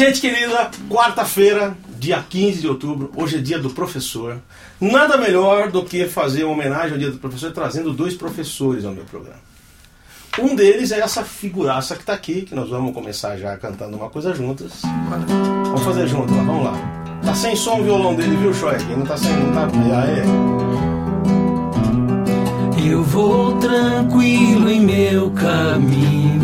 Gente querida, quarta-feira, dia 15 de outubro, hoje é dia do professor. Nada melhor do que fazer uma homenagem ao dia do professor trazendo dois professores ao meu programa. Um deles é essa figuraça que está aqui, que nós vamos começar já cantando uma coisa juntas. Vamos fazer junto lá, vamos lá. Tá sem som o violão dele, viu, Shoy? Não tá sem, não tá. É. Eu vou tranquilo em meu caminho,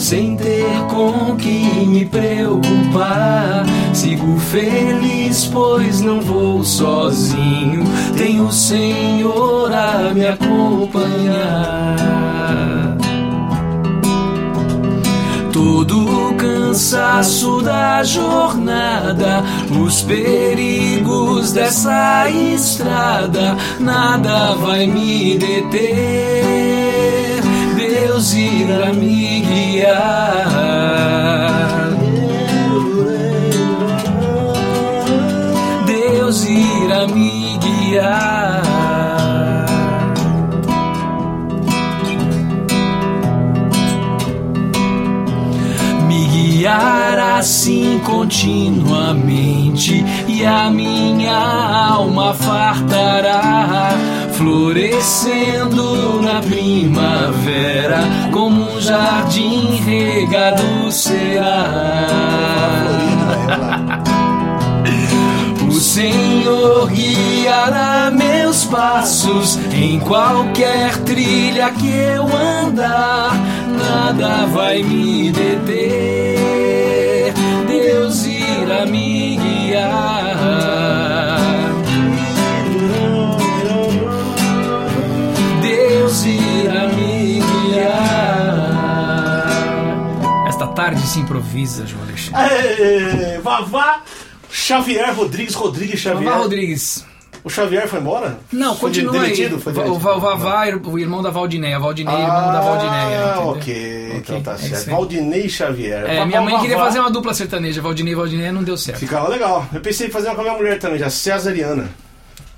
sem ter com que me preocupar. Sigo feliz, pois não vou sozinho. Tenho o Senhor a me acompanhar. Todo o cansaço da jornada, os perigos dessa estrada, nada vai me deter. Deus irá me guiar. Deus irá me guiar. me guiar assim continuamente e a minha alma fartará, florescendo na primavera como um jardim regado será. O Senhor guiará meus passos em qualquer trilha que eu andar, nada vai me deter. Deus irá me guiar. Tarde se improvisa, João Alexandre. Aê, Vavá Xavier Rodrigues, Rodrigues Xavier. Vavá Rodrigues. O Xavier foi embora? Não, foi continua aí. demitido? Foi O demitido? O Vavá, o irmão da Valdineia. Valdineia, irmão da Valdineia. Ah, entendeu? ok. Então tá é certo. aí. Valdinei Xavier. É, Vavá, minha mãe queria Vavá. fazer uma dupla sertaneja, Valdineia e Valdineia, não deu certo. Ficava legal. Eu pensei em fazer uma com a minha mulher também, já Cesariana.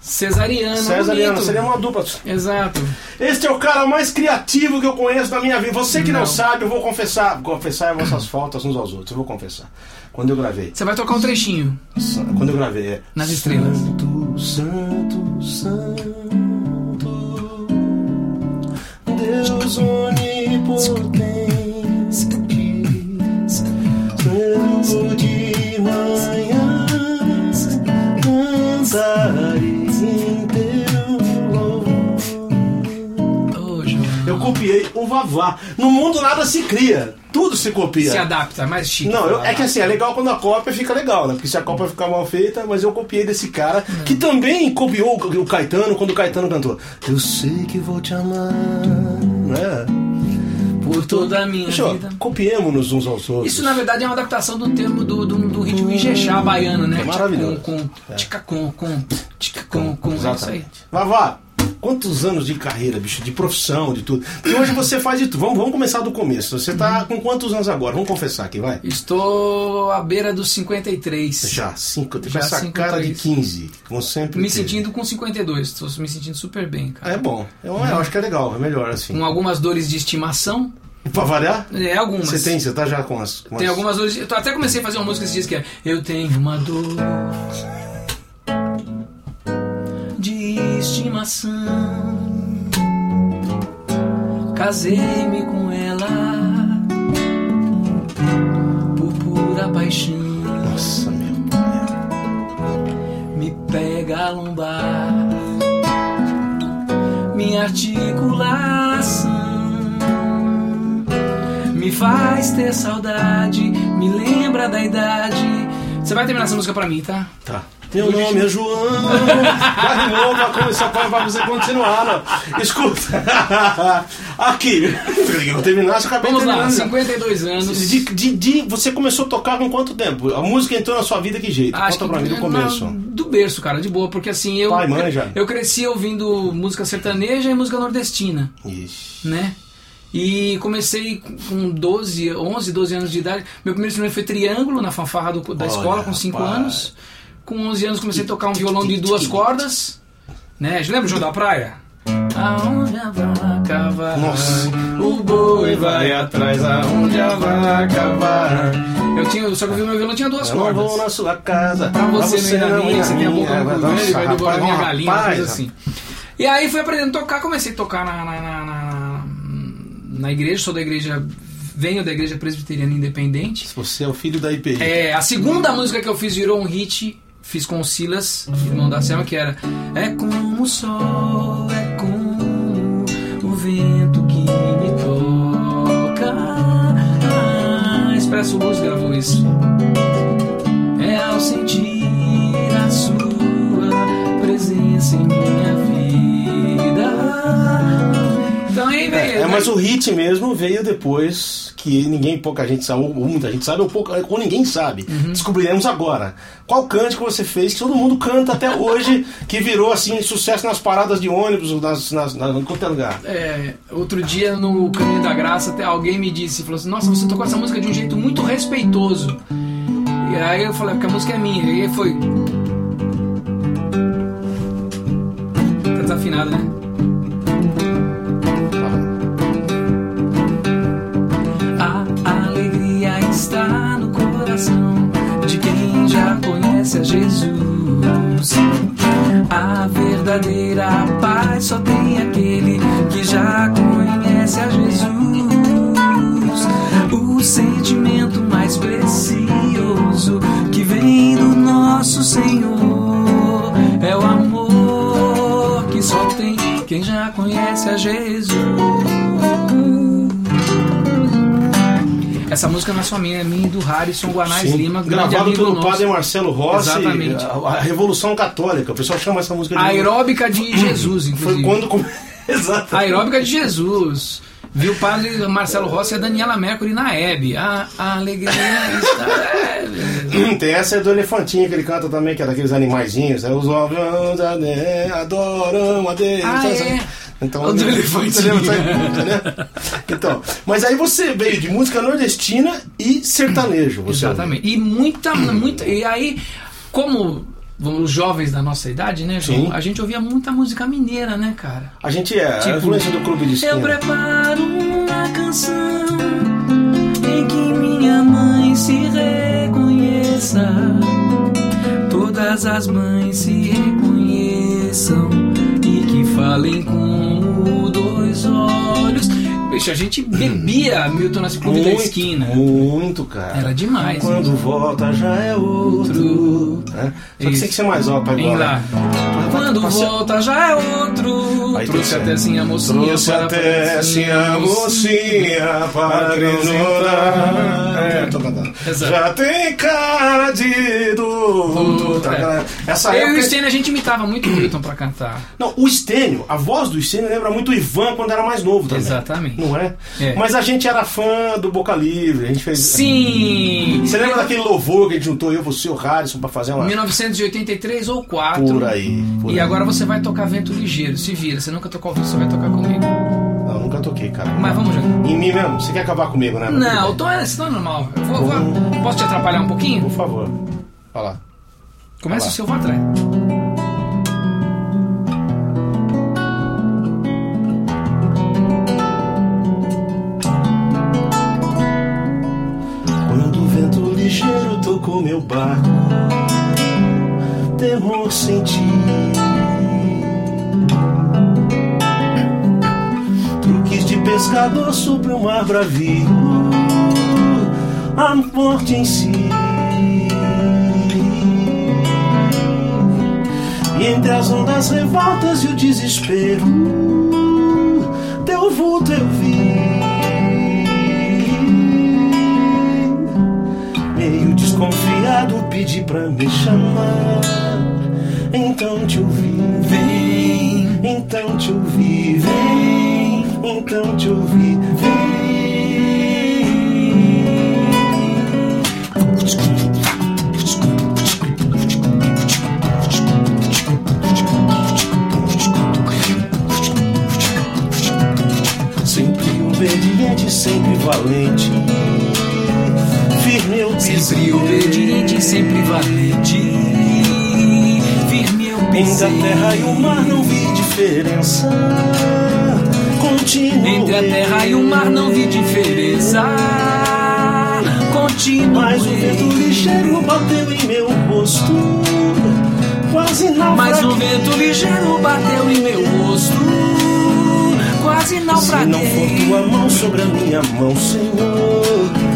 Cesariana, Cesariana, bonito. seria uma dupla. Exato. Este é o cara mais criativo que eu conheço da minha vida. Você que não, Não. sabe, eu vou confessar. Confessar vossas faltas uns aos outros. Eu vou confessar. Quando eu gravei. Você vai tocar um trechinho Quando eu gravei, é. nas estrelas. Santo, santo, santo. Deus onipotente. Santo de manhã. Cantarei copiei o Vavá. No mundo nada se cria, tudo se copia. Se adapta, é mais chique. Não, eu- é que assim, é legal quando a cópia fica legal, né? Porque se a cópia ficar mal feita, mas eu copiei desse cara que também copiou o Caetano quando o Caetano cantou. Eu sei que vou te amar, não é? Por toda a minha Deixa vida. copiemos-nos uns aos outros. Isso, na verdade, é uma adaptação do termo do, do, do ritmo Ijexá baiano, né? É maravilhoso. Com, com, tica com, com, tica com, com. É isso aí. Exatamente. Vavá, quantos anos de carreira, bicho, de profissão, de tudo? E hoje você faz de tudo. Vamos, vamos começar do começo. Você tá com quantos anos agora? Vamos confessar aqui, vai. Estou à beira dos 53. Já, cinco. Tem Já essa cinco, cara de três. 15, como sempre. Me teve. sentindo com 52. Estou me sentindo super bem, cara. É bom. Eu, eu acho que é legal, é melhor assim. Com algumas dores de estimação. Pra variar? É, algumas. Você tem, você tá já com as. Com Tem as- algumas dores. Eu até comecei a fazer uma música esses dias que é Eu tenho uma dor estimação. Casei-me com ela por pura paixão. Nossa, meu. Me pega a lombar, minha articulação. Me faz ter saudade, me lembra da idade. Você vai terminar essa música pra mim, tá? Tá. Meu nome é João. Vai de novo pra começar pra, pra você continuar, não. Escuta. Aqui. Eu terminasse, acabei Vamos lá, terminando. 52 anos. De, de, de- você começou a tocar com quanto tempo? A música entrou na sua vida que jeito? Acho Conta pra que mim do começo. na- do berço, cara, de boa, porque assim, eu, Pai, mãe já? eu cresci ouvindo música sertaneja e música nordestina. Ixi. né? E comecei com 12, 11, 12 anos de idade. Meu primeiro instrumento foi triângulo na fanfarra do- da Olha, escola, com 5 rapaz. anos. Com 11 anos comecei a tocar um violão de duas cordas. Né? Lembra o João da Praia? aonde a vaca vai. Nossa. O boi vai atrás aonde a vaca vai. Eu tinha, só que o meu violão tinha duas Eu não cordas. vou na sua casa. Pra você, não ir na minha, você tem a boca nossa, grande, vai devorar minha não, galinha, rapaz, coisa assim. E aí fui aprendendo a tocar, comecei a tocar na, na, na, na- na igreja, sou da igreja, venho da igreja presbiteriana independente. Você é o filho da IPI. É, a segunda música que eu fiz virou um hit, fiz com o Silas, irmão da Selma, que era É como o sol, é como o vento que me toca. Ah, Expresso Luz gravou isso. É ao sentir a sua presença em minha vida. Então aí veio. É, mas o hit mesmo veio depois que ninguém, pouca gente sabe, ou muita gente sabe, ou, pouca, ou ninguém sabe. Uhum. Descobriremos agora. Qual cântico você fez que todo mundo canta até hoje, que virou assim sucesso nas paradas de ônibus, nas, nas, nas, em qualquer lugar? É, outro dia no Caminho da Graça, até alguém me disse, falou assim, nossa, você tocou essa música de um jeito muito respeitoso. E aí eu falei, porque a música é minha. E aí foi. Tá desafinado, né? Conhece a Jesus. A verdadeira paz só tem aquele que já conhece a Jesus. O sentimento mais precioso que vem do nosso Senhor é o amor que só tem quem já conhece a Jesus. Essa música não é só minha, é minha e do Harrison Guanais Sim. Lima, grande Gravado pelo nosso. padre Marcelo Rossi, Exatamente. a, a Revolução Católica. O pessoal chama essa música de. Aeróbica de Jesus, Foi inclusive. quando. come- Exato. Aeróbica de Jesus. Viu o padre Marcelo Rossi e a Daniela Mercury na Hebe. A, a alegria está. É, Tem essa é do elefantinho que ele canta também, que é daqueles animaizinhos. É os né, adoram a Deus. Ah, é. Então, O do elefantinho. Entendeu? Então, mas aí você veio de música nordestina e sertanejo. Exatamente. E muita, muita. E aí, como os jovens da nossa idade, né, João? Sim. A gente ouvia muita música mineira, né, cara? A gente é a Tipo, influência do clube de Eu esquina. preparo uma canção em que minha mãe se reconheça. Todas as mães se reconheçam e que falem como dois olhos. Bicho, a gente bebia Milton nas clube da esquina. Muito, cara. Era demais. Quando volta já é outro. né? Só que Isso. tem que ser mais alto Vem agora. lá. Quando volta já é outro. Aí Trouxe até assim a mocinha. Trouxe para até assim a mocinha para ignorar. É, tô cantando. Exato. Já tem cara de dudu. Tá, É. Essa Eu e o época. Stênio a gente imitava muito o Milton pra cantar. Não, o Estênio, a voz do Estênio lembra muito o Ivan quando era mais novo também. Exatamente. Não é? É. Mas a gente era fã do Boca Livre, a gente fez. Sim! Você lembra daquele louvor que a gente juntou eu, você e o Harrison pra fazer uma. 1983 ou 4. Por aí. por E aí. agora você vai tocar Vento Ligeiro. Se vira, você nunca tocou vivo, você vai tocar comigo. Não, nunca toquei, cara. Mas vamos junto. Em mim mesmo? Você quer acabar comigo, né? Não, o é, esse tom é normal. Eu vou, vou- posso te atrapalhar um pouquinho? Por favor. Olha lá. Começa Vai o seu, vou barco, temor senti. Truques de pescador sobre o mar bravio, a morte em si. E entre as ondas revoltas e o desespero, teu vulto eu vi. Desconfiado, pedi pra me chamar. Então te ouvi, vem. Então te ouvi, vem. Então te ouvi, vem. Sempre valente. Firme eu Sempre obediente, sempre valente. Firme eu Em Entre a terra e o mar não vi diferença. Continuei. Entre a terra e o mar não vi diferença. Continuei. Mas o vento ligeiro bateu em meu rosto. Quase naufraguei. Mas o vento ligeiro bateu em meu rosto. Quase Se naufraguei. não for tua mão sobre a minha mão, Senhor.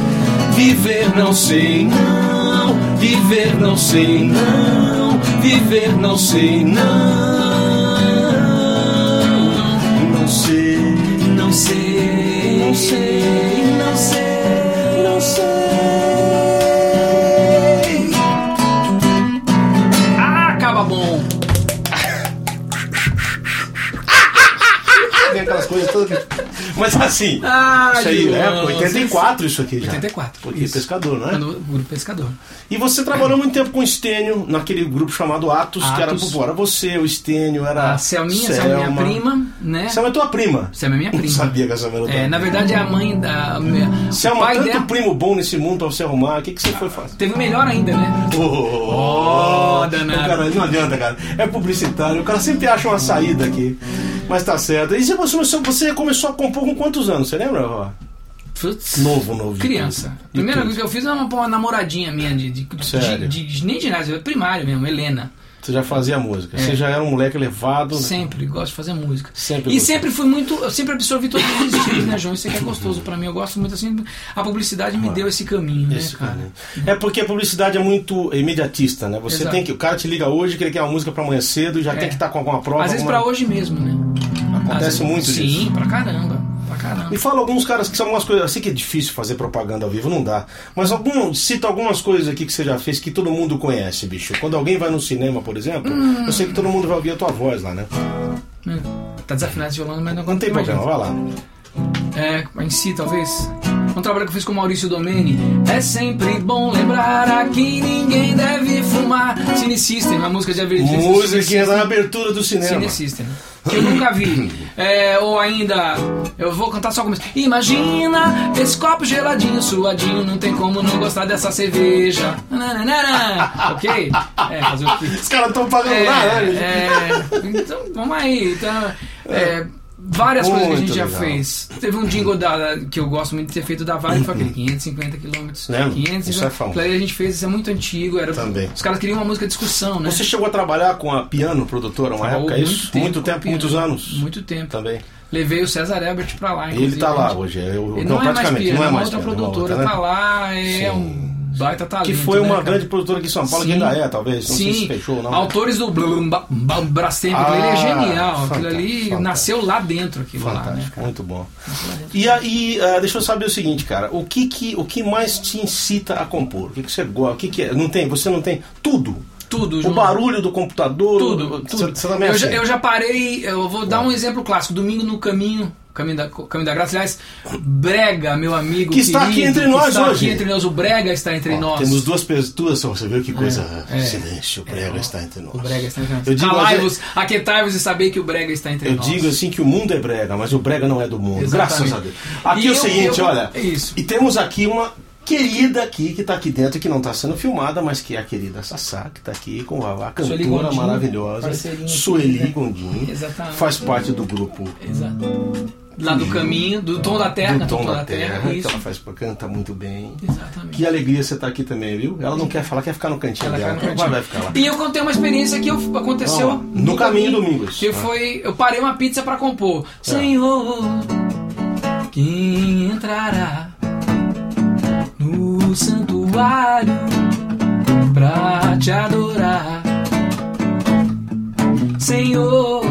Viver não sei não, viver não sei não, viver não sei não. Não sei, Não sei, Não sei, não sei, não sei. Ah, acaba bom. Tem aquelas coisas todas. Mas assim, Ah, isso aí é João, 84 isso aqui já. 84, Porque isso. pescador, né? Quando o grupo pescador. E você trabalhou muito tempo com o Estênio, naquele grupo chamado Atos, que era Atos. popular. Era você, o Estênio, era. A Selminha, Selma é minha prima, né? Selma é tua prima. Selma é minha Não prima. sabia que a Selma era tua É, na verdade é a mãe da. Minha, o Selma, pai tanto dela primo bom nesse mundo pra você arrumar, o que, que você foi fazer? teve melhor ainda, né? Oh, danado. Cara, não adianta, cara. É publicitário. O cara sempre acha uma saída aqui. Mas tá certo. E você começou, você começou a compor com quantos anos? Você lembra? Ró? Putz, Novo, novo. Criança. Primeira coisa que eu fiz é uma, uma namoradinha minha de, de, de- de- de- nem de ginásio, primário mesmo, Helena. Você já fazia música. É. Você já era um moleque elevado. né? Sempre gosto de fazer música. Sempre e gostou. sempre fui muito. Eu sempre absorvi todos os estilos, né, João? Isso aqui é gostoso pra mim. Eu gosto muito assim. A publicidade me deu esse caminho, né, Esse cara? caminho. É porque a publicidade é muito imediatista, né? Você Exato. tem que. O cara te liga hoje que ele quer uma música pra amanhã cedo e já É. tem que estar com alguma prova. Às vezes alguma- pra hoje mesmo, né? Acontece vezes- muito Sim, disso. caramba. Pra caramba. Me fala alguns caras que são algumas coisas. Eu sei que é difícil fazer propaganda ao vivo, não dá. Mas algum, cita algumas coisas aqui que você já fez que todo mundo conhece, bicho. Quando alguém vai no cinema, por exemplo, Hum. eu sei que todo mundo vai ouvir a tua voz lá, né? Hum, Tá desafinado esse violão, mas não, Não tem problema, vai lá. É, em si, talvez. Um trabalho que eu fiz com o Maurício Domeni. É sempre bom lembrar aqui ninguém deve fumar. Cine System, a música de Avertismo. Música da abertura do cinema. Cine System. Que eu nunca vi. É, ou ainda, eu vou cantar só começo. Imagina esse copo geladinho, suadinho, não tem como não gostar dessa cerveja. Nananana. ok? É, fazer o quê? Os caras estão pagando lá, né? gente? É, então, vamos aí. Então, é, várias coisas que a gente Muito já legal. fez. Teve um jingle da, que eu gosto muito de ter feito da Vale, foi aquele 550 quilômetros. Lembro, 550 isso é a gente fez, isso é muito antigo. Era, Também. Os caras queriam uma música de discussão, né? Você chegou a trabalhar com a piano produtora uma Trabalhou época, é isso? Muito tempo, muitos anos. Muito tempo. Também. Levei o César Ebert pra lá. Ele tá lá hoje. Eu, Ele não, não, é mais praticamente, piano, não é é mais outra piano, produtora. outra, né? Tá lá, é Sim. um baita talento. Que foi uma né, grande produtora aqui em São Paulo, que Sim. ainda é, talvez. Não sei se Sim, fechou ou não. autores do Brastemp, é Ah, genial. Aquilo fantástico, ali fantástico. nasceu lá dentro, aquilo lá, né, Fantástico, muito bom. E aí, ah, deixa eu saber o seguinte, cara, o que que, o que mais te incita a compor? O que, que você gosta? O que, que é? Não tem, você não tem tudo. Tudo, O João. barulho do computador, Tudo, tudo. Você, também é eu, já, assim? eu já parei, eu vou dar um exemplo clássico. Domingo no caminho, caminho da, caminho da graça. Aliás, Brega, meu amigo. Que está aqui querido, entre que nós está hoje. Aqui entre nós. O Brega está entre Ó, nós. Temos duas pessoas, você viu que coisa. é. Silêncio, o prega está entre nós. O Brega está entre nós. Eu digo, Calai-vos, aquietai-vos e sabei que o Brega está entre Eu nós. digo assim que o mundo é brega, mas o brega não é do mundo. Exatamente. Graças a Deus. Aqui E é o eu- seguinte, eu- olha. é isso. E temos aqui uma querida aqui que está aqui dentro, que não está sendo filmada, mas que é a querida Sassá, que está aqui com a, a cantora Gondim, maravilhosa. Sueli querida. Gondim. Exatamente. Faz parte do grupo Exato. Lá do caminho, do Tom da Terra, do cantou Tom Tom da Terra, que isso. ela faz, canta muito bem. Exatamente. Que alegria você estar aqui também, viu? Ela não quer falar, quer ficar no cantinho Ela dela. no Vai, cantinho. vai ficar lá. E eu contei uma experiência que eu- aconteceu Ó, no caminho domingo, isso. Que Ah. foi, eu parei uma pizza pra compor. É. Senhor, quem entrará no santuário pra te adorar? Senhor,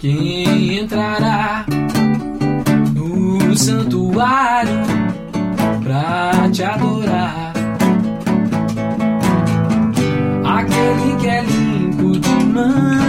quem entrará no santuário pra te adorar? aquele que é limpo de mãos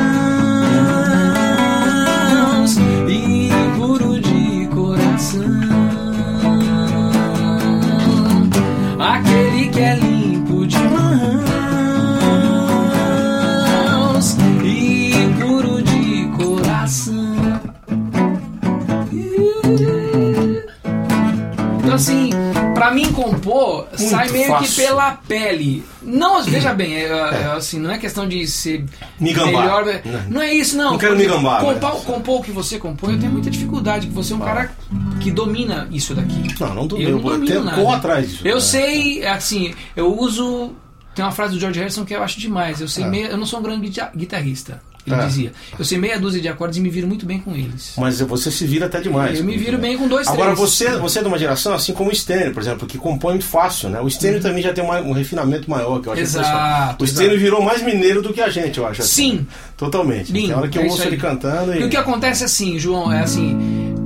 pela pele. Não, veja bem, é, é, assim, não é questão de ser Me gambar. melhor. Não. É isso, não. Não quero Porque me gambar, Compor, mas- compor o que você compõe, eu tenho muita dificuldade, que você é um cara que domina isso daqui. Não, não tô Eu não eu domino tenho- nada. atrás disso. Eu né? sei, assim, eu uso. Tem uma frase do George Harrison que eu acho demais. Eu sei Ah. meia, eu não sou um grande guita- guitarrista. Ele Ah. dizia. Eu sei meia dúzia de acordes e me viro muito bem com eles. Mas você se vira até demais. Eu me viro bem com dois, Agora, três. você, você é de uma geração assim como o Stênio, por exemplo, que compõe muito fácil, né? O Stênio também já tem uma- um refinamento maior, que eu acho Exato. O. Stênio virou mais mineiro do que a gente, eu acho. assim. Sim. Totalmente. Lindo, Tem hora que eu é ouço ele cantando e... E o que acontece assim, João, é assim,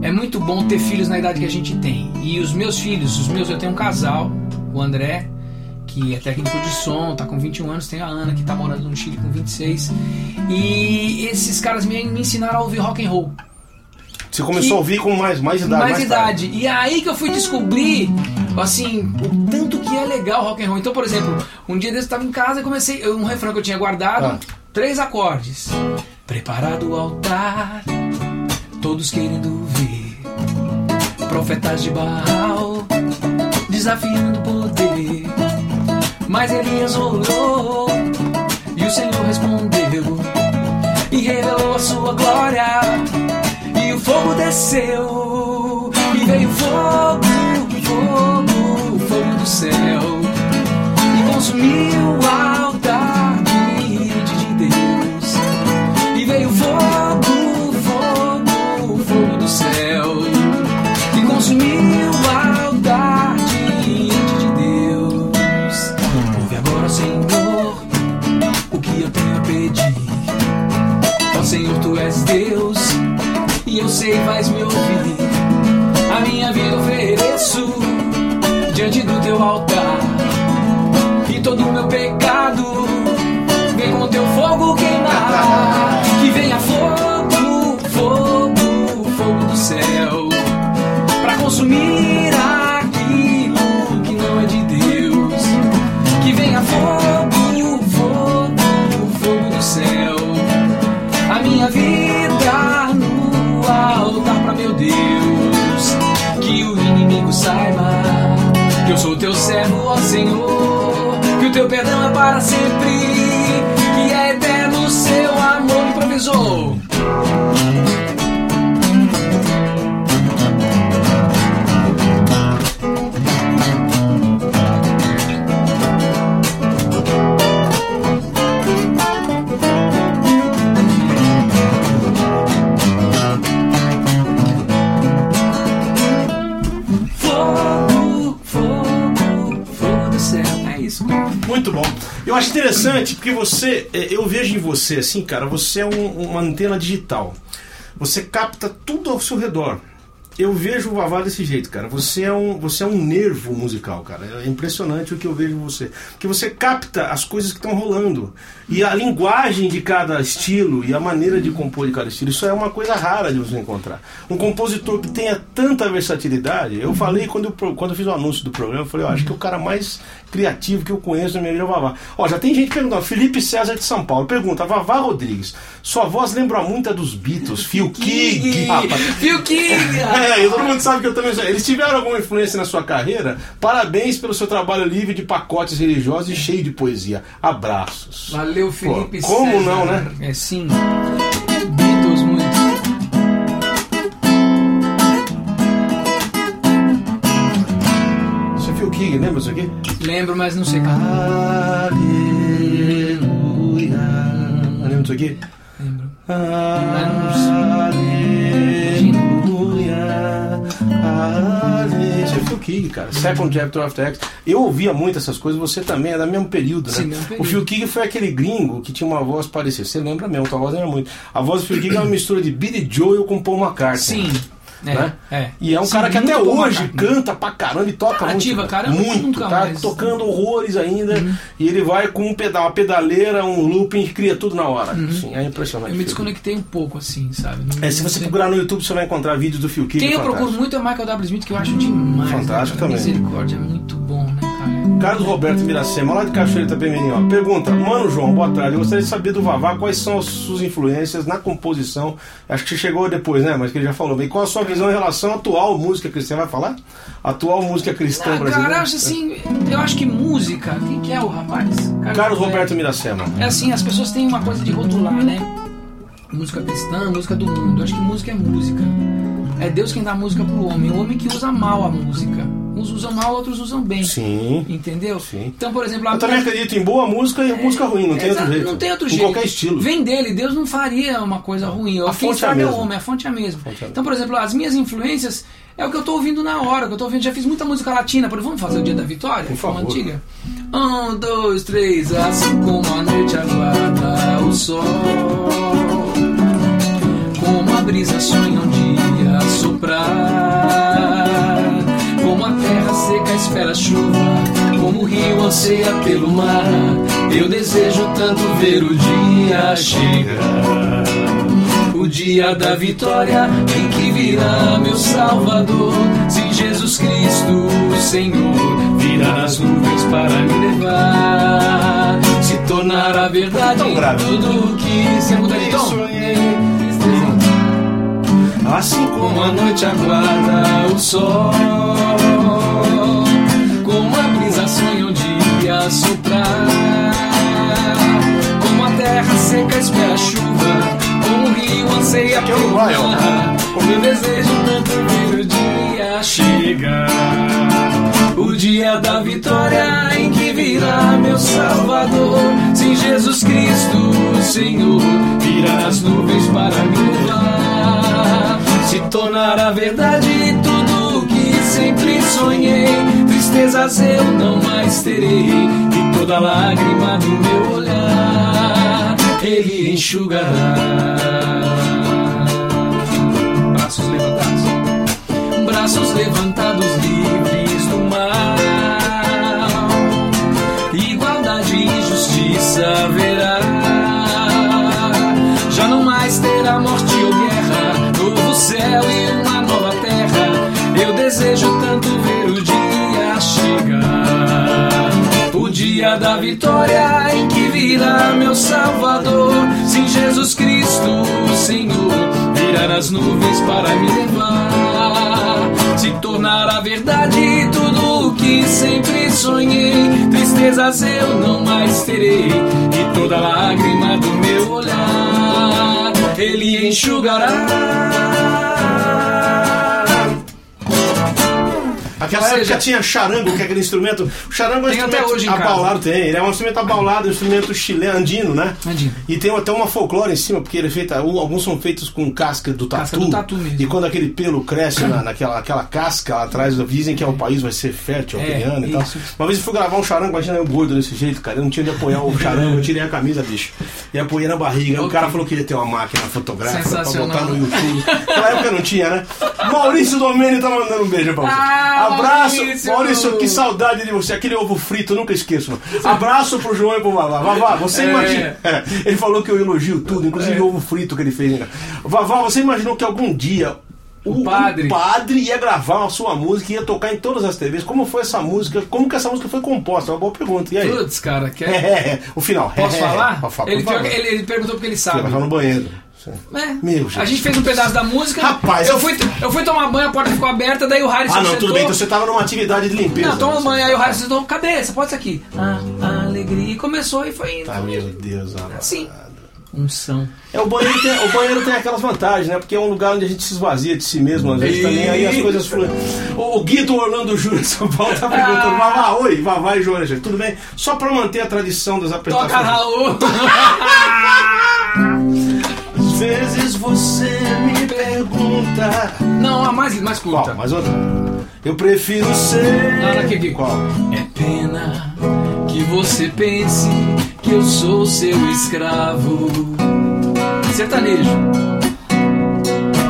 é muito bom ter filhos na idade que a gente tem. E os meus filhos, os meus, eu tenho um casal, o André, que é técnico de som, tá com 21 anos, tem a Ana, que tá morando no Chile com 26. E esses caras me, me ensinaram a ouvir rock and roll. Você começou que- a ouvir com mais, mais idade. mais, mais idade. tarde. E é aí que eu fui descobrir, assim, o tanto que é legal rock and roll. Então, por exemplo, um dia desse eu tava em casa e comecei, um refrão que eu tinha guardado, Ah. três acordes. Preparado o altar, todos querendo ver. Profetas de Baal, desafiando o poder. Mas Elias olhou e o Senhor respondeu e revelou a sua glória. E o fogo desceu e veio fogo, fogo, fogo do céu para sempre. Interessante porque você, é, eu vejo em você assim, cara, você é um- uma antena digital. Você capta tudo ao seu redor. Eu vejo o Vavá desse jeito, cara. Você é um, você é um nervo musical, cara. É impressionante o que eu vejo você. Porque você capta as coisas que estão rolando. E a linguagem de cada estilo e a maneira de compor de cada estilo. Isso é uma coisa rara de você encontrar. Um compositor que tenha tanta versatilidade. Eu falei quando eu, quando eu fiz o anúncio do programa, eu falei, eu acho que é o cara mais criativo que eu conheço na minha vida é o Vavá. Ó, já tem gente perguntando. Felipe César de São Paulo pergunta: Vavá Rodrigues, sua voz lembra muito a dos Beatles, Phil King. Phil King! É, e todo mundo sabe que eu também sou. Eles tiveram alguma influência na sua carreira? Parabéns pelo seu trabalho livre de pacotes religiosos e cheio de poesia. Abraços. Valeu, Felipe Pô, como César. não, né? É sim. Beatles muito. Isso é Phil King, lembra isso aqui? Lembro, mas não sei cantar. Aleluia. Lembra disso aqui? Lembro. Aleluia. É Phil cara. Second Chapter of the X. Eu ouvia muito essas coisas, você também, é do mesmo período, né? Sim, mesmo período. O Phil King foi aquele gringo que tinha uma voz parecida. Você lembra mesmo, tua voz era muito. A voz do Phil King é uma mistura de Billy Joel com Paul McCartney. Sim. É, Né? é. E é um Sim, cara que até hoje canta pra caramba e toca Tá muito. cara, muito, tá mais- Uhum. tocando horrores ainda. E ele vai com um pedal, uma pedaleira, um looping, cria tudo na hora. Sim, é impressionante. Uhum. Eu me desconectei um pouco, assim, sabe? Não- É, se você sei. procurar no YouTube, você vai encontrar vídeos do Phil. Quem eu fantástico. procuro muito é o Michael W. Smith, que eu acho demais. Fantástico né, também. Misericórdia, é muito bom? Carlos Roberto Miracema, lá de Cachoeira Itapemirim, ó. Pergunta, mano João, boa tarde. Eu gostaria de saber do Vavá quais são as suas influências na composição. Acho que chegou depois, né? Mas que ele já falou bem. Qual a sua visão em relação à atual música cristã? Vai falar? Atual música cristã brasileira? cara, eu acho assim, eu acho que música, quem que é o rapaz? Carlos Roberto Miracema. É assim, as pessoas têm uma coisa de rotular, né? Música cristã, música do mundo. Eu acho que música é música. É Deus quem dá música pro homem. O homem que usa mal a música. Uns usam mal, outros usam bem. Sim. Entendeu? Sim. Então, por exemplo, Eu também acredito em boa música e música ruim, não tem outro jeito. Não tem outro em jeito. qualquer estilo. Vem dele, Deus não faria uma coisa ruim. A A quem fonte é a é mesma. homem, a fonte é a mesma. é Então, por exemplo, as minhas influências é o que eu tô ouvindo na hora, o que eu tô ouvindo. Já fiz muita música latina, por exemplo, vamos fazer o Dia da Vitória? Por favor. Uma antiga? Um, dois, três, assim como a noite aguarda o sol. Como a brisa sonha um dia soprar. A terra seca espera a chuva. Como o rio anseia pelo mar. Eu desejo tanto ver o dia chegar. O dia da vitória em que virá meu Salvador. Se Jesus Cristo, o Senhor, virá nas nuvens para me levar. Se tornará verdade Tão grave. tudo que se muda de tom. Sonhei. Assim Como a noite aguarda o sol dia soprar Como a terra seca espera a chuva Como o rio anseia é ó. mar Como eu desejo tanto ver o dia chegar o dia da vitória em que virá meu Salvador. Sim, Jesus Cristo, Senhor, virá nas nuvens para me levar. Se tornará verdade tudo sempre sonhei. Tristezas eu não mais terei, e toda lágrima do meu olhar Ele enxugará. Braços levantados braços levantados livres do mal. Igualdade e justiça haverá. Já não mais terá morte ou guerra. Novo céu e uma desejo tanto ver o dia chegar. O dia da vitória em que virá meu Salvador. Sim, Jesus Cristo, Senhor, virá nas nuvens para me levar. Se tornará verdade tudo o que sempre sonhei. Tristezas eu não mais terei, e toda lágrima do meu olhar Ele enxugará. Aquela seja- época tinha charango, que é aquele instrumento. O charango é um Tem até instrumento hoje abaulado, tem. Ele é um instrumento abaulado, um instrumento chileno, andino, né? Andino. E tem até uma folclore em cima, porque ele é feito, alguns são feitos com casca do tatu. Casca do tatu mesmo. E quando aquele pelo cresce na, naquela aquela casca lá atrás, dizem que é o país vai ser fértil, É, criando e tal. Uma vez eu fui gravar um charango, imagina eu gordo desse jeito, cara. Eu não tinha onde apoiar o charango, eu tirei a camisa, bicho. E apoiei na barriga. O Ok. cara falou que ia ter uma máquina fotográfica pra botar no YouTube. Naquela época não tinha, né? Maurício Domênio tá mandando um beijo pra você. Ah, Abraço, Maurício! Maurício, que saudade de você. Aquele ovo frito, nunca esqueço. Abraço pro João e pro Vavá. Vavá, você É. imagina. Ele falou que eu elogio tudo, inclusive o ovo frito que ele fez. Né? Vavá, você imaginou que algum dia. O padre. padre ia gravar a sua música e ia tocar em todas as TVs. Como foi essa música? Como que essa música foi composta? É uma boa pergunta. E aí? Putz, cara, quer. É, é, é. O final. Posso É, falar? Por favor, ele, ele- ele perguntou porque ele sabe. Vai no banheiro. É. A gente fez um pedaço da música. Rapaz, eu fui, eu fui tomar banho, a porta ficou aberta, daí o Harrison Ah, não, sentou. tudo bem. Então você tava numa atividade de limpeza. Não, toma né? banho, aí o Harrison sentou, cabeça, pode ser aqui. Ah, alegria. E começou e foi indo. Ah, meu Deus, amado. Sim. Unção. É, o, banheiro tem, o banheiro tem aquelas vantagens, né? Porque é um lugar onde a gente se esvazia de si mesmo, às vezes Isso. também, aí as coisas fluem. O, o Guido Orlando Júnior de São Paulo tá perguntando, Vavá, oi, Vavá e Joana, tudo bem? Só pra manter a tradição das apresentações. Toca Raul. Vezes você me pergunta. Não, a mais, mais curta. Qual? Mais outra? Eu prefiro ser. Não, não, aqui, aqui. Qual? É pena que você pense que eu sou seu escravo. Sertanejo.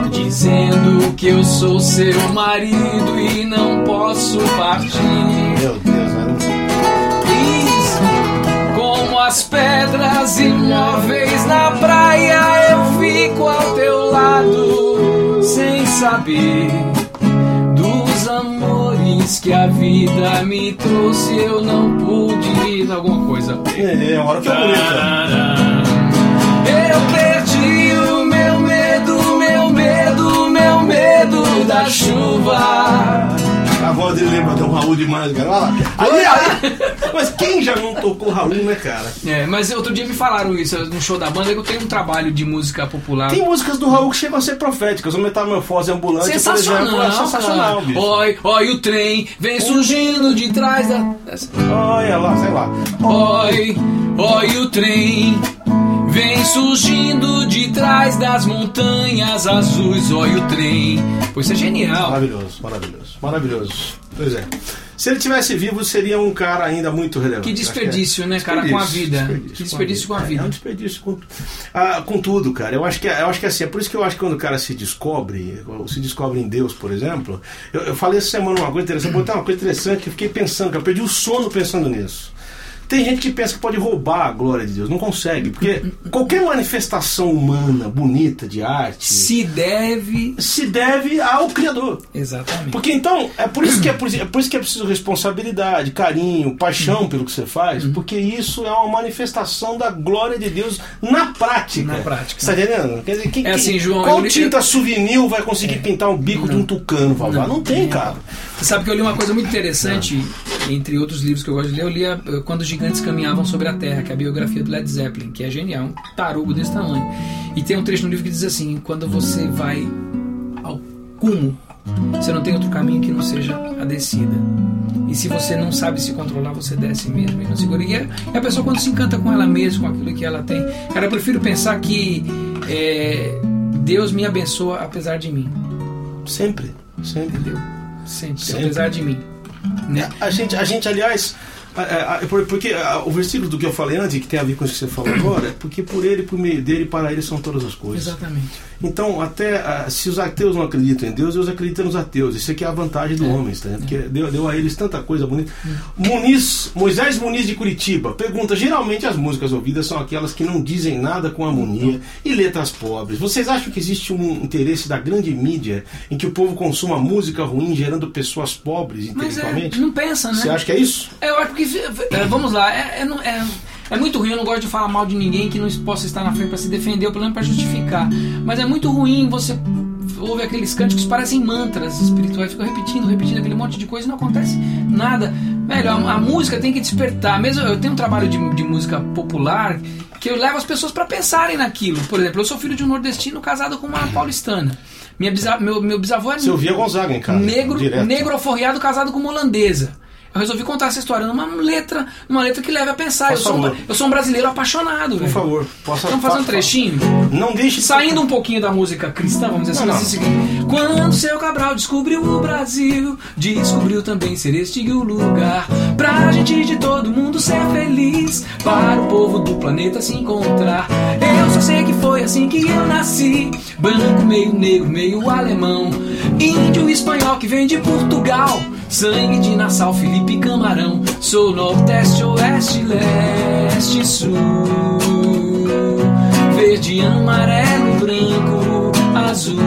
Dizendo que eu sou seu marido e não posso partir. Meu Deus, né? Isso. As pedras imóveis na praia, eu fico ao teu lado, sem saber dos amores que a vida me trouxe, eu não pude. Alguma coisa. É, é a hora que é bonita. Eu perdi o meu medo, meu medo, meu medo da chuva. A voz dele lembra do Raul demais, cara. Olha lá. Aí, aí, mas quem já não tocou Raul, né, cara? É, mas outro dia me falaram isso no show da banda que eu tenho um trabalho de música popular. Tem músicas do Raul que chegam a ser proféticas. O Metamorfose Ambulante, por Sensacional, exemplo, é sensacional, bicho. Oi, oi, o trem vem surgindo de trás da. Olha lá, sei lá. Oi, oi, o trem vem surgindo de trás das montanhas azuis. Oi, o trem. Pô, isso é genial. Maravilhoso, maravilhoso, maravilhoso. Pois é. Se ele tivesse vivo, seria um cara ainda muito relevante. Que desperdício, Acho né, cara, com a vida. Desperdício, Que desperdício com a É, vida. É um desperdício com, ah, com tudo, cara. Eu acho, que, é- eu acho que é assim, é por isso que eu acho que quando o cara se descobre, ou se descobre em Deus, por exemplo, eu, eu falei essa semana uma coisa interessante, botar uma coisa interessante que eu fiquei pensando, que eu perdi o sono pensando nisso. Tem gente que pensa que pode roubar a glória de Deus, não consegue, porque qualquer manifestação humana, bonita, de arte, Se deve. se deve ao Criador. Exatamente. Porque então, é por isso que é, por, é por isso que é preciso responsabilidade, carinho, paixão pelo que você faz, porque isso é uma manifestação da glória de Deus na prática. Na prática. Você tá entendendo? Quer dizer, quem, É assim, João, qual eu tinta souvenir vai conseguir pintar o bico de um tucano, Vavá? Não, tem, cara. Você sabe que eu li uma coisa muito interessante, entre outros livros que eu gosto de ler, eu li a- eh, Quando os Gigantes Caminhavam sobre a Terra, que é a biografia do Led Zeppelin, que é genial, um tarugo desse tamanho. E tem um trecho no livro que diz assim: quando você vai ao cumo, você não tem outro caminho que não seja a descida. E se você não sabe se controlar, você desce mesmo e não segura. E a, e a pessoa, quando se encanta com ela mesma, com aquilo que ela tem. Cara, eu prefiro pensar que eh, Deus me abençoa apesar de mim. Sempre, sempre. Entendeu? Sempre, Sempre. apesar de mim. Né? A gente, a gente aliás, porque a- o versículo do que eu falei antes, que tem a ver com isso que você falou agora, é porque por ele, por meio dele, para ele são todas as coisas. Exatamente. Então, até ah, se os ateus não acreditam em Deus, Deus acredita nos ateus. Isso aqui é a vantagem do homem, tá? Porque deu, deu a eles tanta coisa bonita. Muniz, Moisés Muniz de Curitiba pergunta: geralmente as músicas ouvidas são aquelas que não dizem nada com harmonia e letras pobres. Vocês acham que existe um interesse da grande mídia em que o povo consuma música ruim, gerando pessoas pobres Mas é, intelectualmente? não pensa, né? Você acha que é isso? Eu acho que. É, vamos lá, é, é, é- é muito ruim, eu não gosto de falar mal de ninguém que não possa estar na frente para se defender, ou pelo menos para justificar. Mas é muito ruim você ouve aqueles cânticos parecem mantras espirituais, ficam repetindo, repetindo aquele monte de coisa e não acontece nada. Velho, a, a música tem que despertar. Mesmo eu tenho um trabalho de, de música popular que eu levo as pessoas para pensarem naquilo. Por exemplo, eu sou filho de um nordestino casado com uma paulistana. Minha bisa, meu, meu bisavô era Você ouvia Gonzaga em casa? negro, direto. negro alforriado casado com uma holandesa. Eu resolvi contar essa história numa letra, numa letra que leva a pensar. Eu sou, um, eu sou um brasileiro apaixonado. Por favor, possa Vamos fazer um trechinho? Não deixe de Saindo um pouquinho da música cristã, vamos dizer assim, Não, mas diz o seguinte: Quando seu Cabral descobriu o Brasil, descobriu também ser este o lugar. Pra gente de todo mundo ser feliz, para o povo do planeta se encontrar. Eu só sei que foi assim que eu nasci: branco, meio negro, meio alemão, índio espanhol que vem de Portugal, sangue de Nassau, Felipe Camarão. Sou nordeste, oeste, leste, sul verde, amarelo, branco, azul.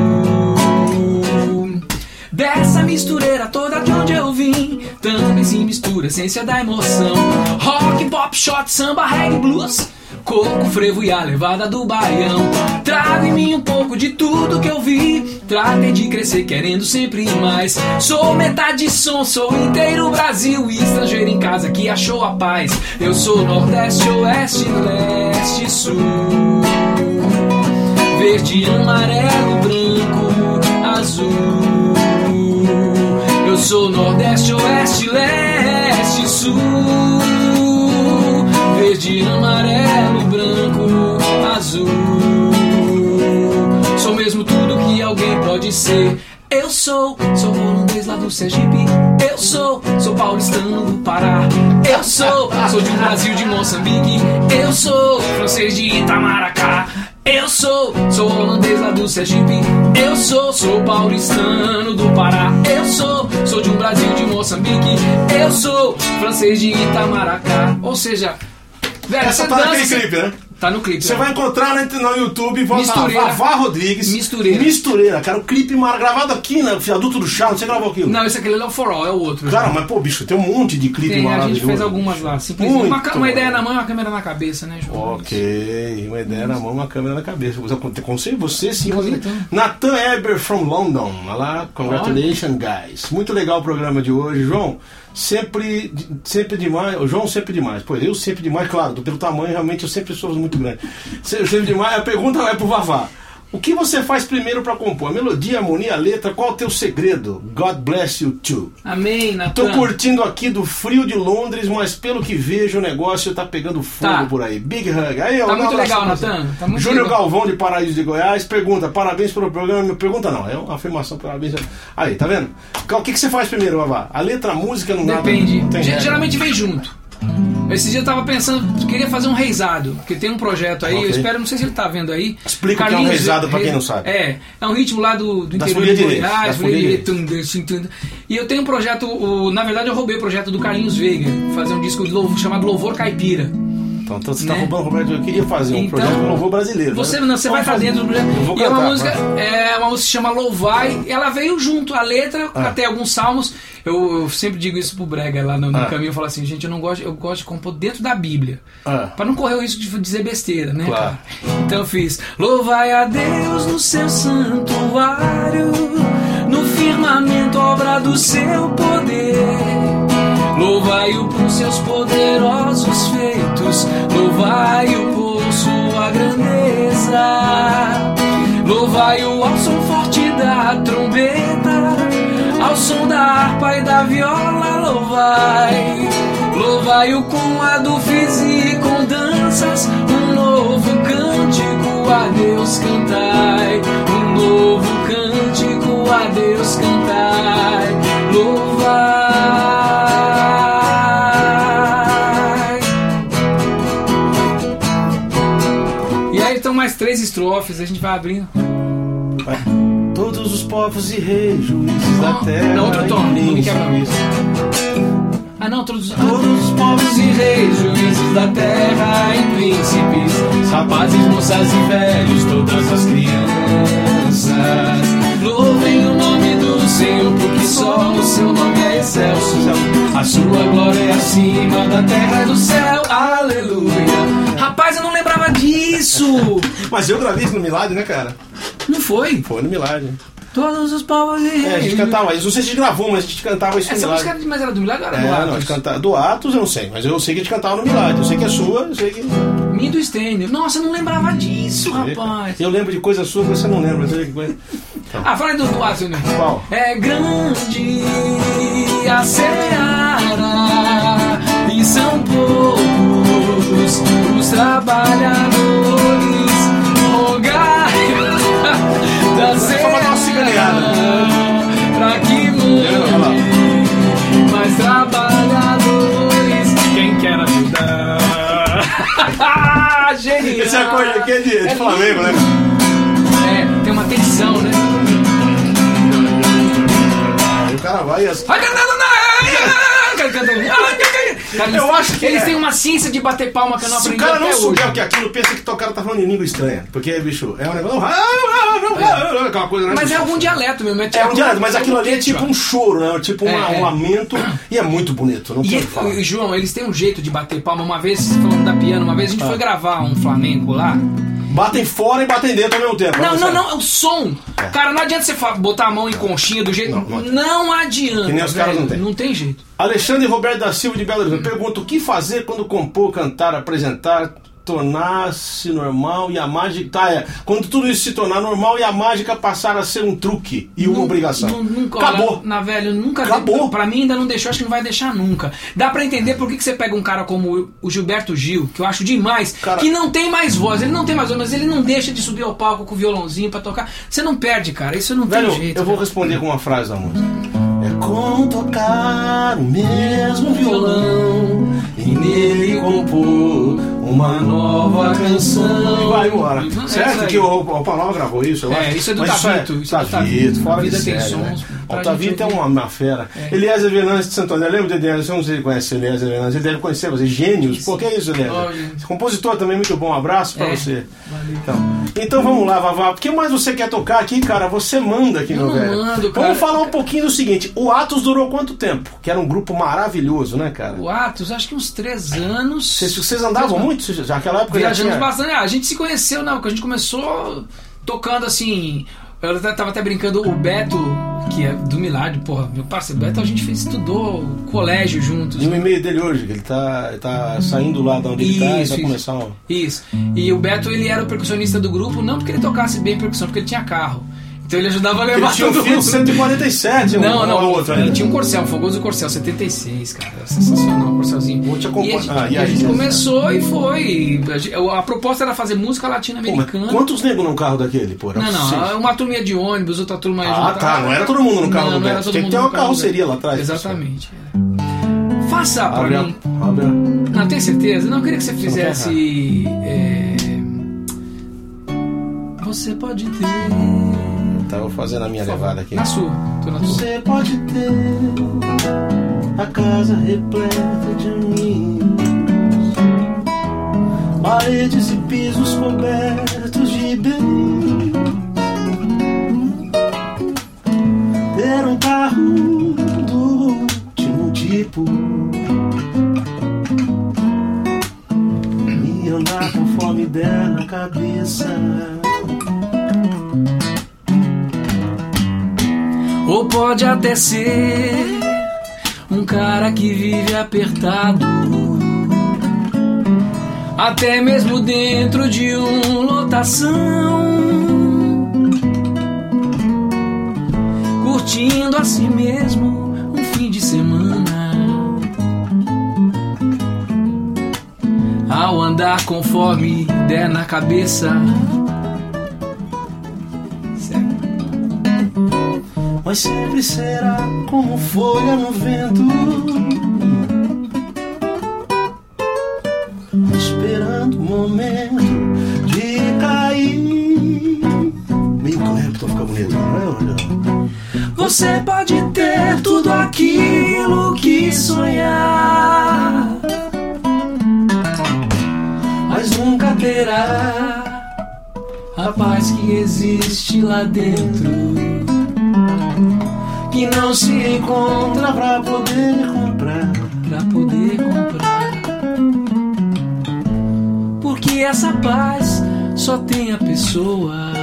Dessa mistureira toda de onde eu vim, também se mistura essência da emoção. Rock, pop, shot, samba, reggae, blues. Coco, frevo e a levada do baião. Trago em mim um pouco de tudo que eu vi. Tratei de crescer querendo sempre mais. Sou metade som, sou inteiro Brasil. E estrangeiro em casa que achou a paz. Eu sou Nordeste, Oeste, Leste, Sul. Verde, amarelo, branco, azul. Eu sou Nordeste, Oeste, Leste, Sul. Verde, amarelo, branco, azul. Sou mesmo tudo que alguém pode ser. Eu sou, sou holandês lá do Sergipe. Eu sou, sou paulistano do Pará. Eu sou, sou de um Brasil de Moçambique. Eu sou francês de Itamaracá. Eu sou, sou holandês lá do Sergipe. Eu sou, sou paulistano do Pará. Eu sou, sou de um Brasil de Moçambique. Eu sou francês de Itamaracá. Ou seja, velho, Essa naquele dança, clipe, né? Tá no clipe. Você né? vai encontrar no, no YouTube, lá, Mistureira. Vavá Rodrigues. Mistureira. Mistureira, cara. O clipe mar... gravado aqui na Viaduto do Chá, você gravou aquilo? Não, esse aqui é o For All, é o outro. Cara, mas pô, bicho, tem um monte de clipe Tem, a maravilhoso. gente fez algumas lá. Simplesmente uma, uma ideia na mão e uma câmera na cabeça, né, João? Ok, uma ideia na mão, uma câmera na cabeça. Você, com você, sim. Tentando. Nathan Eber from London. Olha lá, congratulations, guys. Muito legal o programa de hoje, João. Sempre, sempre demais. O João sempre demais. Pois eu sempre demais, claro, pelo tamanho, realmente eu sempre sou muito grande. Se- Sempre demais. A pergunta é pro Vavá. O que você faz primeiro para compor? A melodia, a harmonia, a letra? Qual o teu segredo? God bless you too. Amém, Tô Natan. curtindo aqui do frio de Londres, mas pelo que vejo o negócio tá pegando fogo Tá. por aí. Big hug. Aí, ó, Tá um muito legal. Natan. Tá muito Júnior legal. Galvão de Paraíso de Goiás pergunta: parabéns pelo programa. Pergunta não, é uma afirmação, parabéns. Aí, tá vendo? O que, que você faz primeiro, Vavá? A letra, a música não dá. Depende. Ge- regra. Geralmente vem junto. Esse dia eu tava pensando, queria fazer um reizado, porque tem um projeto aí, Ok. eu espero, não sei se ele tá vendo aí. Explica o que é um reizado pra quem não sabe. É, é um ritmo lá do, do Das interior de Goiás. E eu tenho um projeto, o- na verdade eu roubei o projeto do Carlinhos Veiga, fazer um disco de louvor, chamado Louvor Caipira. Então, então você tá né? roubando, Roberto. Eu queria fazer um Então, projeto de louvor brasileiro. Você, né? não, você vai fazer. dentro do projeto. E é uma cantar, música, vai. é uma música que chama Louvai. Ela veio junto, a letra, Ah. até alguns salmos. Eu, eu sempre digo isso pro Brega lá no, no Ah. caminho. Eu falo assim, gente, eu não gosto, eu gosto de compor dentro da Bíblia. Ah. Pra não correr o risco de dizer besteira, né, Claro. cara? Então eu fiz Louvai a Deus no seu santuário No firmamento obra do seu poder Louvai-o por seus poderosos feitos Louvai-o por sua grandeza. Louvai-o ao som forte da trombeta Ao som da harpa e da viola Louvai. Louvai-o com adufes e com danças Um novo cântico a Deus cantai. Um novo cântico a Deus cantai. Louvai três estrofes, a gente vai abrindo. Vai. Todos os povos e reis, juízes da terra. Não, outro tom, e não me quebra. príncipes. Ah não, todos, todos os povos e reis, juízes da terra e príncipes, rapazes, moças e velhos, todas as crianças. Louvem o nome do Senhor, porque só o seu nome é excelso. A sua glória é acima da terra e do céu. Aleluia. Rapaz, eu não lembrava disso. Mas eu gravei isso no Milagre, né, cara? Não foi? Foi no Milagre. Todos os povos e. É, a gente cantava isso. Não sei se a gente gravou, mas a gente cantava isso no Essa Milagre. música, mas era do Milagre era É, do não, a Atos? gente cantava, do Atos eu não sei, mas eu sei que a gente cantava no Milagre. Eu sei que é sua, eu sei que. Minha do. Nossa, eu não lembrava disso, rapaz. Eu lembro de coisa sua que você não lembra. Você... que coisa- Ah, fala aí do, do Atos, né? Qual? É grande a seara e são poucos os trabalhadores. Rogai da seara pra que mande mais trabalhadores. Quem quer ajudar? Genial! Esse acorde aqui é de, de É Flamengo, né? É, tem uma tensão, né? Aí o cara vai e as. Ai, cantando na- Cara, cantando. Cara, eles- Eu acho que eles é. têm uma ciência de bater palma que eu não Se o aprendi cara não souber o que é aquilo, pensa que o cara tá falando em língua estranha. Porque, bicho, é um negócio. Aquela coisa, né? Mas é algum dialeto mesmo. É, É um dialeto, mas aquilo ali é tipo um choro, né? Tipo uma- É, é. um lamento. E é muito bonito, não E, falar. João, eles têm um jeito de bater palma. Uma vez, falando da piano, uma vez a gente Ah. foi gravar um flamenco lá. Batem fora e batem dentro ao mesmo tempo. Não, não, não, é o som. Cara, não adianta você botar a mão em conchinha do jeito. Não, Não, não adianta. Que nem os caras não têm. Não tem jeito. Alexandre Roberto da Silva de Belo Horizonte pergunta o que fazer quando compor, cantar, apresentar, tornar-se normal e a mágica. Tá, é. Quando tudo isso se tornar normal e a mágica passar a ser um truque e uma obrigação. nun- Nunca, Acabou. olha, Na velho, nunca. Acabou. Pra mim ainda não deixou, acho que não vai deixar nunca. Dá pra entender por que, que você pega um cara como o- Gilberto Gil, que eu acho demais, Cara- que não tem mais voz, ele não tem mais voz, mas ele não deixa de subir ao palco com o violãozinho pra tocar. Você não perde, cara. Isso não Velho, tem jeito. eu vou velho. responder com uma frase da música. É como tocar o mesmo violão e nele compor uma nova canção. E vai embora. É certo? Que o, o Paulo gravou isso, eu É, acho. isso é do Mas Tavito, isso é Tavito, fora de vida tem série, né? sons O pra Tavito é uma, uma fera. É. Eliezer Venâncio de Santo André, lembra de Eliezer? Eu não sei se conhece Eliezer Venâncio, ele deve conhecer você. Gênios, pô, que é isso, Eliezer? Olha. Compositor também, muito bom. Um abraço pra É. você. Valeu. Então, então vamos lá, Vavá. O que mais você quer tocar aqui, cara? Você manda aqui, Eu meu não velho. mando, cara. Vamos falar um pouquinho do seguinte: o Atos durou quanto tempo? Que era um grupo maravilhoso, né, cara? O Atos, acho que uns três anos. Vocês, vocês andavam muito? Já naquela época já Viajamos tinha... bastante. Ah, a gente se conheceu, não, porque a gente começou tocando assim. Eu tava até brincando, o Beto, que é do Milagre, porra, meu parceiro Beto, a gente fez, estudou colégio juntos. E um e-mail dele hoje, que ele tá, tá saindo lá de onde ele tá e Isso, vai isso. começar um. Isso. E o Beto, ele era o percussionista do grupo, não porque ele tocasse bem percussão, porque ele tinha carro. Então ele ajudava a Ele levar tinha um todo Fiat mundo. 147, Não, um, não, ou outro ele ainda. tinha um Corcel, um fogoso Corcel 76, cara. Sensacional, um Corcelzinho. Vou te acompanhar. E a gente, Ah, e a gente começou e foi. A, proposta era fazer música latino-americana. quantos negros num carro daquele, pô? Era Não, não, seis. uma turminha de ônibus, outra turma Ah, junto. tá, não era todo mundo no carro não, do Beto. todo Tem que mundo ter uma carroceria lá atrás, Exatamente. é. Faça pra Abre a, mim. abre a... Não, tem certeza? Não, eu queria que você fizesse. é, Você pode ter. Tava fazendo a minha levada aqui. Na sua, tô na tua. Você pode ter a casa repleta de amigos, paredes e pisos cobertos de bens, ter um carro do último tipo e andar conforme der na cabeça. Ou pode até ser um cara que vive apertado. Até mesmo dentro de um lotação. Curtindo a si mesmo um fim de semana. Ao andar conforme der na cabeça. Mas sempre será como folha no vento. Esperando o momento de cair. Meio Clapton fica bonito, não é? Você pode ter tudo aquilo que sonhar, mas nunca terá a paz que existe lá dentro, que não se encontra Pra poder comprar. pra poder comprar. Porque essa paz só tem a pessoa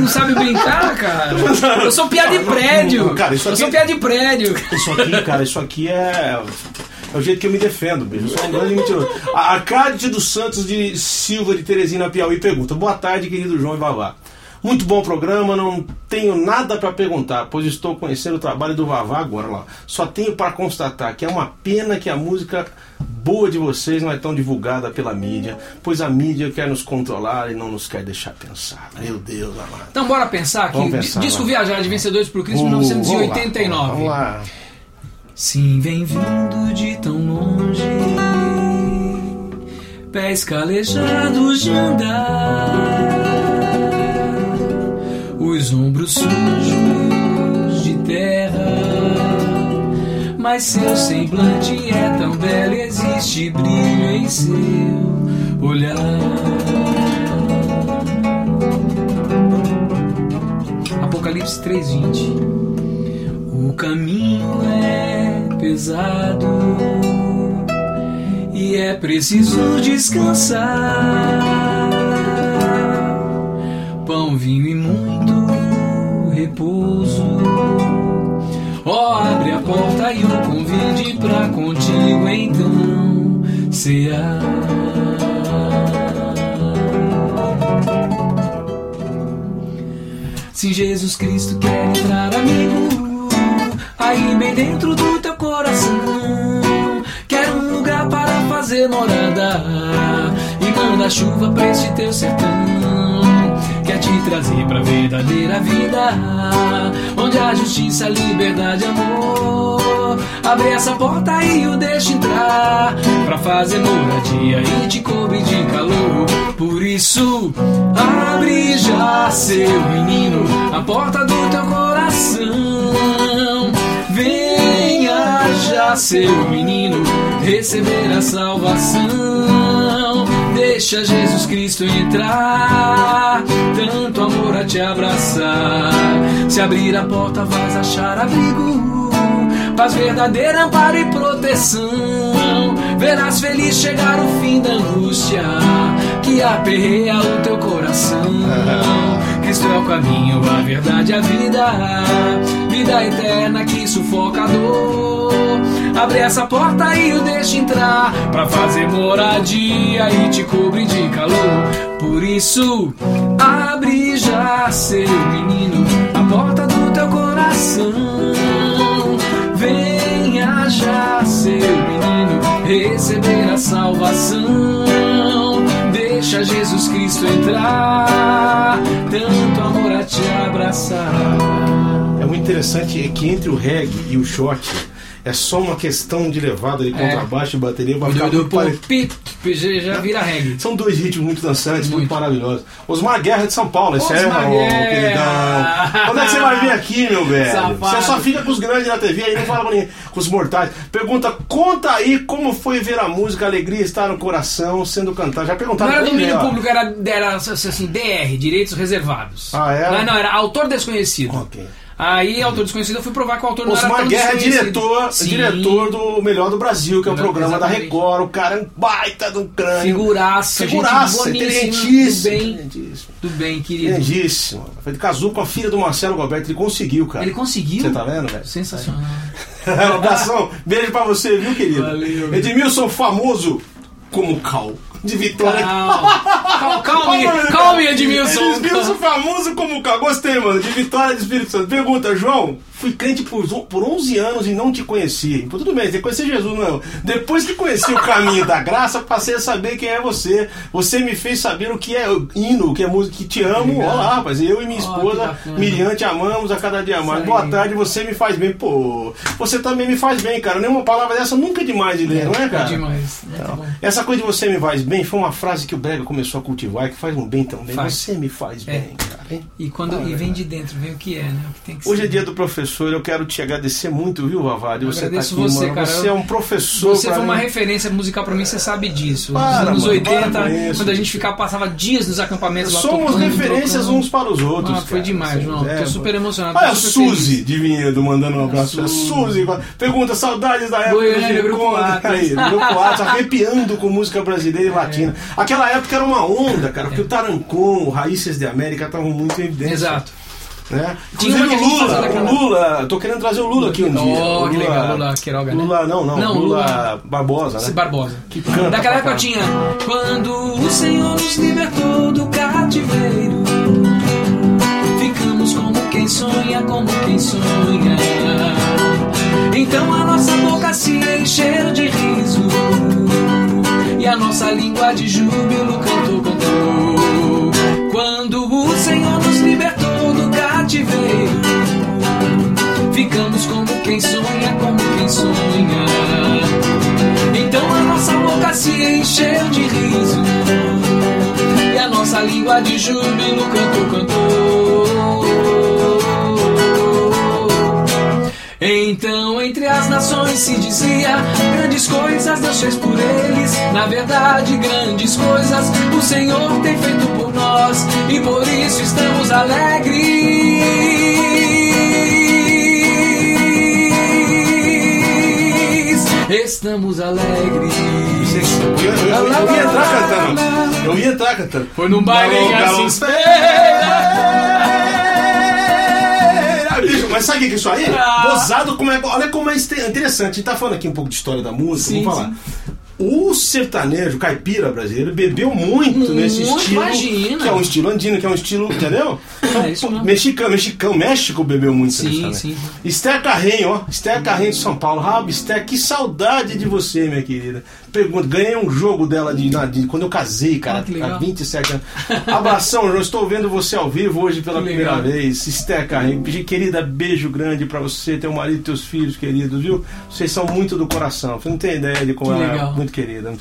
Não sabe brincar, cara? Eu sou piada de prédio. cara, isso Eu aqui- sou piada de prédio. Isso aqui, cara, isso aqui é. É o jeito que eu me defendo, bicho. Eu sou um grande mentiroso. A Arcade dos Santos de Silva de Teresina Piauí pergunta: Boa tarde, querido João e Vavá. Muito bom programa, não tenho nada para perguntar, pois estou conhecendo o trabalho do Vavá agora lá. Só tenho para constatar que é uma pena que a música boa de vocês não é tão divulgada pela mídia, pois a mídia quer nos controlar e não nos quer deixar pensar. Meu Deus, amado. Então bora pensar Vamos pensar, disco vai. Viajar de Vencedores por Cristo, Uh, 1989. Vamos lá. Vamos lá. Sim, vem vindo de tão longe, pés calejados de andar, os ombros sujos de terra, mas seu semblante é tão belo, existe brilho em seu olhar. Apocalipse 3:20 o caminho é pesado e é preciso descansar. Pão, vinho e muito repouso. Ó, oh, abre a porta e o convide pra contigo então cear. Se Jesus Cristo quer entrar, amigo, aí bem dentro do teu coração, quer um lugar para fazer morada e manda chuva pra este teu sertão. Trazer pra verdadeira vida, onde há justiça, liberdade, amor. Abre essa porta e o deixa entrar, pra fazer moradia e te cobrir de calor. Por isso, abre já, seu menino, a porta do teu coração. Venha já, seu menino, receber a salvação. Deixa Jesus Cristo entrar, tanto amor a te abraçar. Se abrir a porta, vais achar abrigo, paz verdadeira, amparo e proteção. Verás feliz chegar o fim da angústia que aperreia o teu coração. Cristo é o caminho, a verdade, a vida, vida eterna que sufoca a dor. Abre essa porta e o deixa entrar Pra fazer moradia e te cobrir de calor. Por isso, abre já, seu menino A porta do teu coração. Venha já, seu menino Receber a salvação. Deixa Jesus Cristo entrar Tanto amor a te abraçar. É muito interessante que entre o reggae e o shot é só uma questão de levada de contrabaixo e bateria pra ficar do, do, pare- pi- pi- já vira reggae. São dois ritmos muito dançantes, muito, Muito. maravilhosos. Osmar Guerra de São Paulo, esse é, Guerra. queridão. Quando é que você vai vir aqui, meu velho? Safado. Você só fica com os grandes na TV aí, não fala com, ninguém, com os mortais. Pergunta, conta aí como foi ver a música Alegria Estar no Coração sendo cantada. Já Não perguntaram era pra ele, domínio público, era, era assim, DR, direitos reservados. Ah, era? Não, não, era autor desconhecido. Ok. Aí, autor desconhecido, eu fui provar que o autor não era Osmar Guerra é diretor, Sim. diretor do Melhor do Brasil, que é o Melhor- programa da exatamente. Record. O cara é um baita de um crânio. Figuraça, Figuraça, gente inteligentíssimo. Tudo bem, inteligentíssimo. tudo bem, querido. Inteligentíssimo. Ele casou com a filha do Marcelo Roberto, ele conseguiu, cara. Ele conseguiu? Você tá vendo, velho? Sensacional. um abração, beijo pra você, viu, querido? Valeu. Edmilson, famoso como Cal, de Vitória. Calma, calma, Edmilson. Edmilson, famoso como Cal. Gostei, mano, de Vitória de Espírito Santo. Pergunta, João, fui crente por, por 11 anos e não te conheci. Pô, tudo bem, você conhecer Jesus, não. Depois que conheci o caminho da graça, passei a saber quem é você. Você me fez saber o que é hino, o que é música, que te amo. Olá, rapaz, eu e minha esposa, bacana. Miriam, te amamos a cada dia mais. Boa tarde, você me faz bem. Pô, você também me faz bem, cara. Nenhuma palavra dessa nunca é demais de ler, não é, cara? É demais. Muito Então, bom. essa coisa de você me faz bem foi uma frase que o Brega começou a cultivar e que faz um bem também. Faz. Você me faz É. bem, cara. hein? E, quando, Ah, e é vem de dentro, vem o que é, né? O que tem que Hoje é ser. dia do professor, eu quero te agradecer muito, viu? Eu Você tá agradeço aqui, você, mano. cara. Você é um professor. Você foi uma mim. referência musical pra mim, você sabe disso. Nos Para, anos mano, 80, para com isso. quando a gente ficava, passava dias nos acampamentos lá Somos tocando, referências trocando. uns para os outros. Ah, foi cara. demais, João. É, Tô super emocionado. Olha a Suzy de Vinhedo mandando um abraço. A Suzy. Suzy pergunta saudades da época Goiânia, do Grupo. Aí, Grupo Atlas, arrepiando com música brasileira e latina. Aquela época era uma onda, cara, porque o Tarancon, o Raízes de América estavam muito em evidência. Exato. Né? Tinha Inclusive o Lula, o Lula, tô querendo trazer o Lula aqui um dia. Oh, O que legal, Lula Queiroga, né? Lula, não, não, Não, Lula, Lula- Barbosa, né? Barbosa. Que canta Daquela época tinha Quando o Senhor nos libertou do cativeiro Ficamos como quem sonha, como quem sonha Então a nossa boca se encheu de riso E a nossa língua de júbilo cantou, cantou Quando o Senhor nos libertou cativeiro Ficamos como quem sonha, como quem sonha. Então a nossa boca se encheu de riso. E a nossa língua de júbilo cantou, cantou Então entre as nações se dizia Grandes coisas Deus fez por eles Na verdade grandes coisas O Senhor tem feito por nós E por isso estamos alegres Estamos alegres Eu, eu- eu- eu ia entrar cantando. Eu ia entrar cantando. Foi num baile em galão. Mas sabe o que é isso aí? Ah. Gozado, como é, olha como é interessante. A gente tá falando aqui um pouco de história da música, Sim, vamos falar. O sertanejo caipira brasileiro bebeu muito, Muito, nesse estilo. imagina. Que é um estilo andino, que é um estilo, entendeu? É isso mesmo. mexicano, mexicano, México bebeu muito Sim, também. sim. Esther Carrenho, ó. Esther Carrenho de São Paulo. Rabo, Esther, que saudade de você, minha querida. Pergunta, ganhei um jogo dela de, de- quando eu casei, cara, Ah, que legal. há 27 anos. Abração, João. Estou vendo você ao vivo hoje pela Que primeira legal. vez. Esther Carrenho, querida, beijo grande pra você, teu marido e teus filhos queridos, viu? Vocês são muito do coração. Você não tem ideia de como Que ela é legal. Muito querida.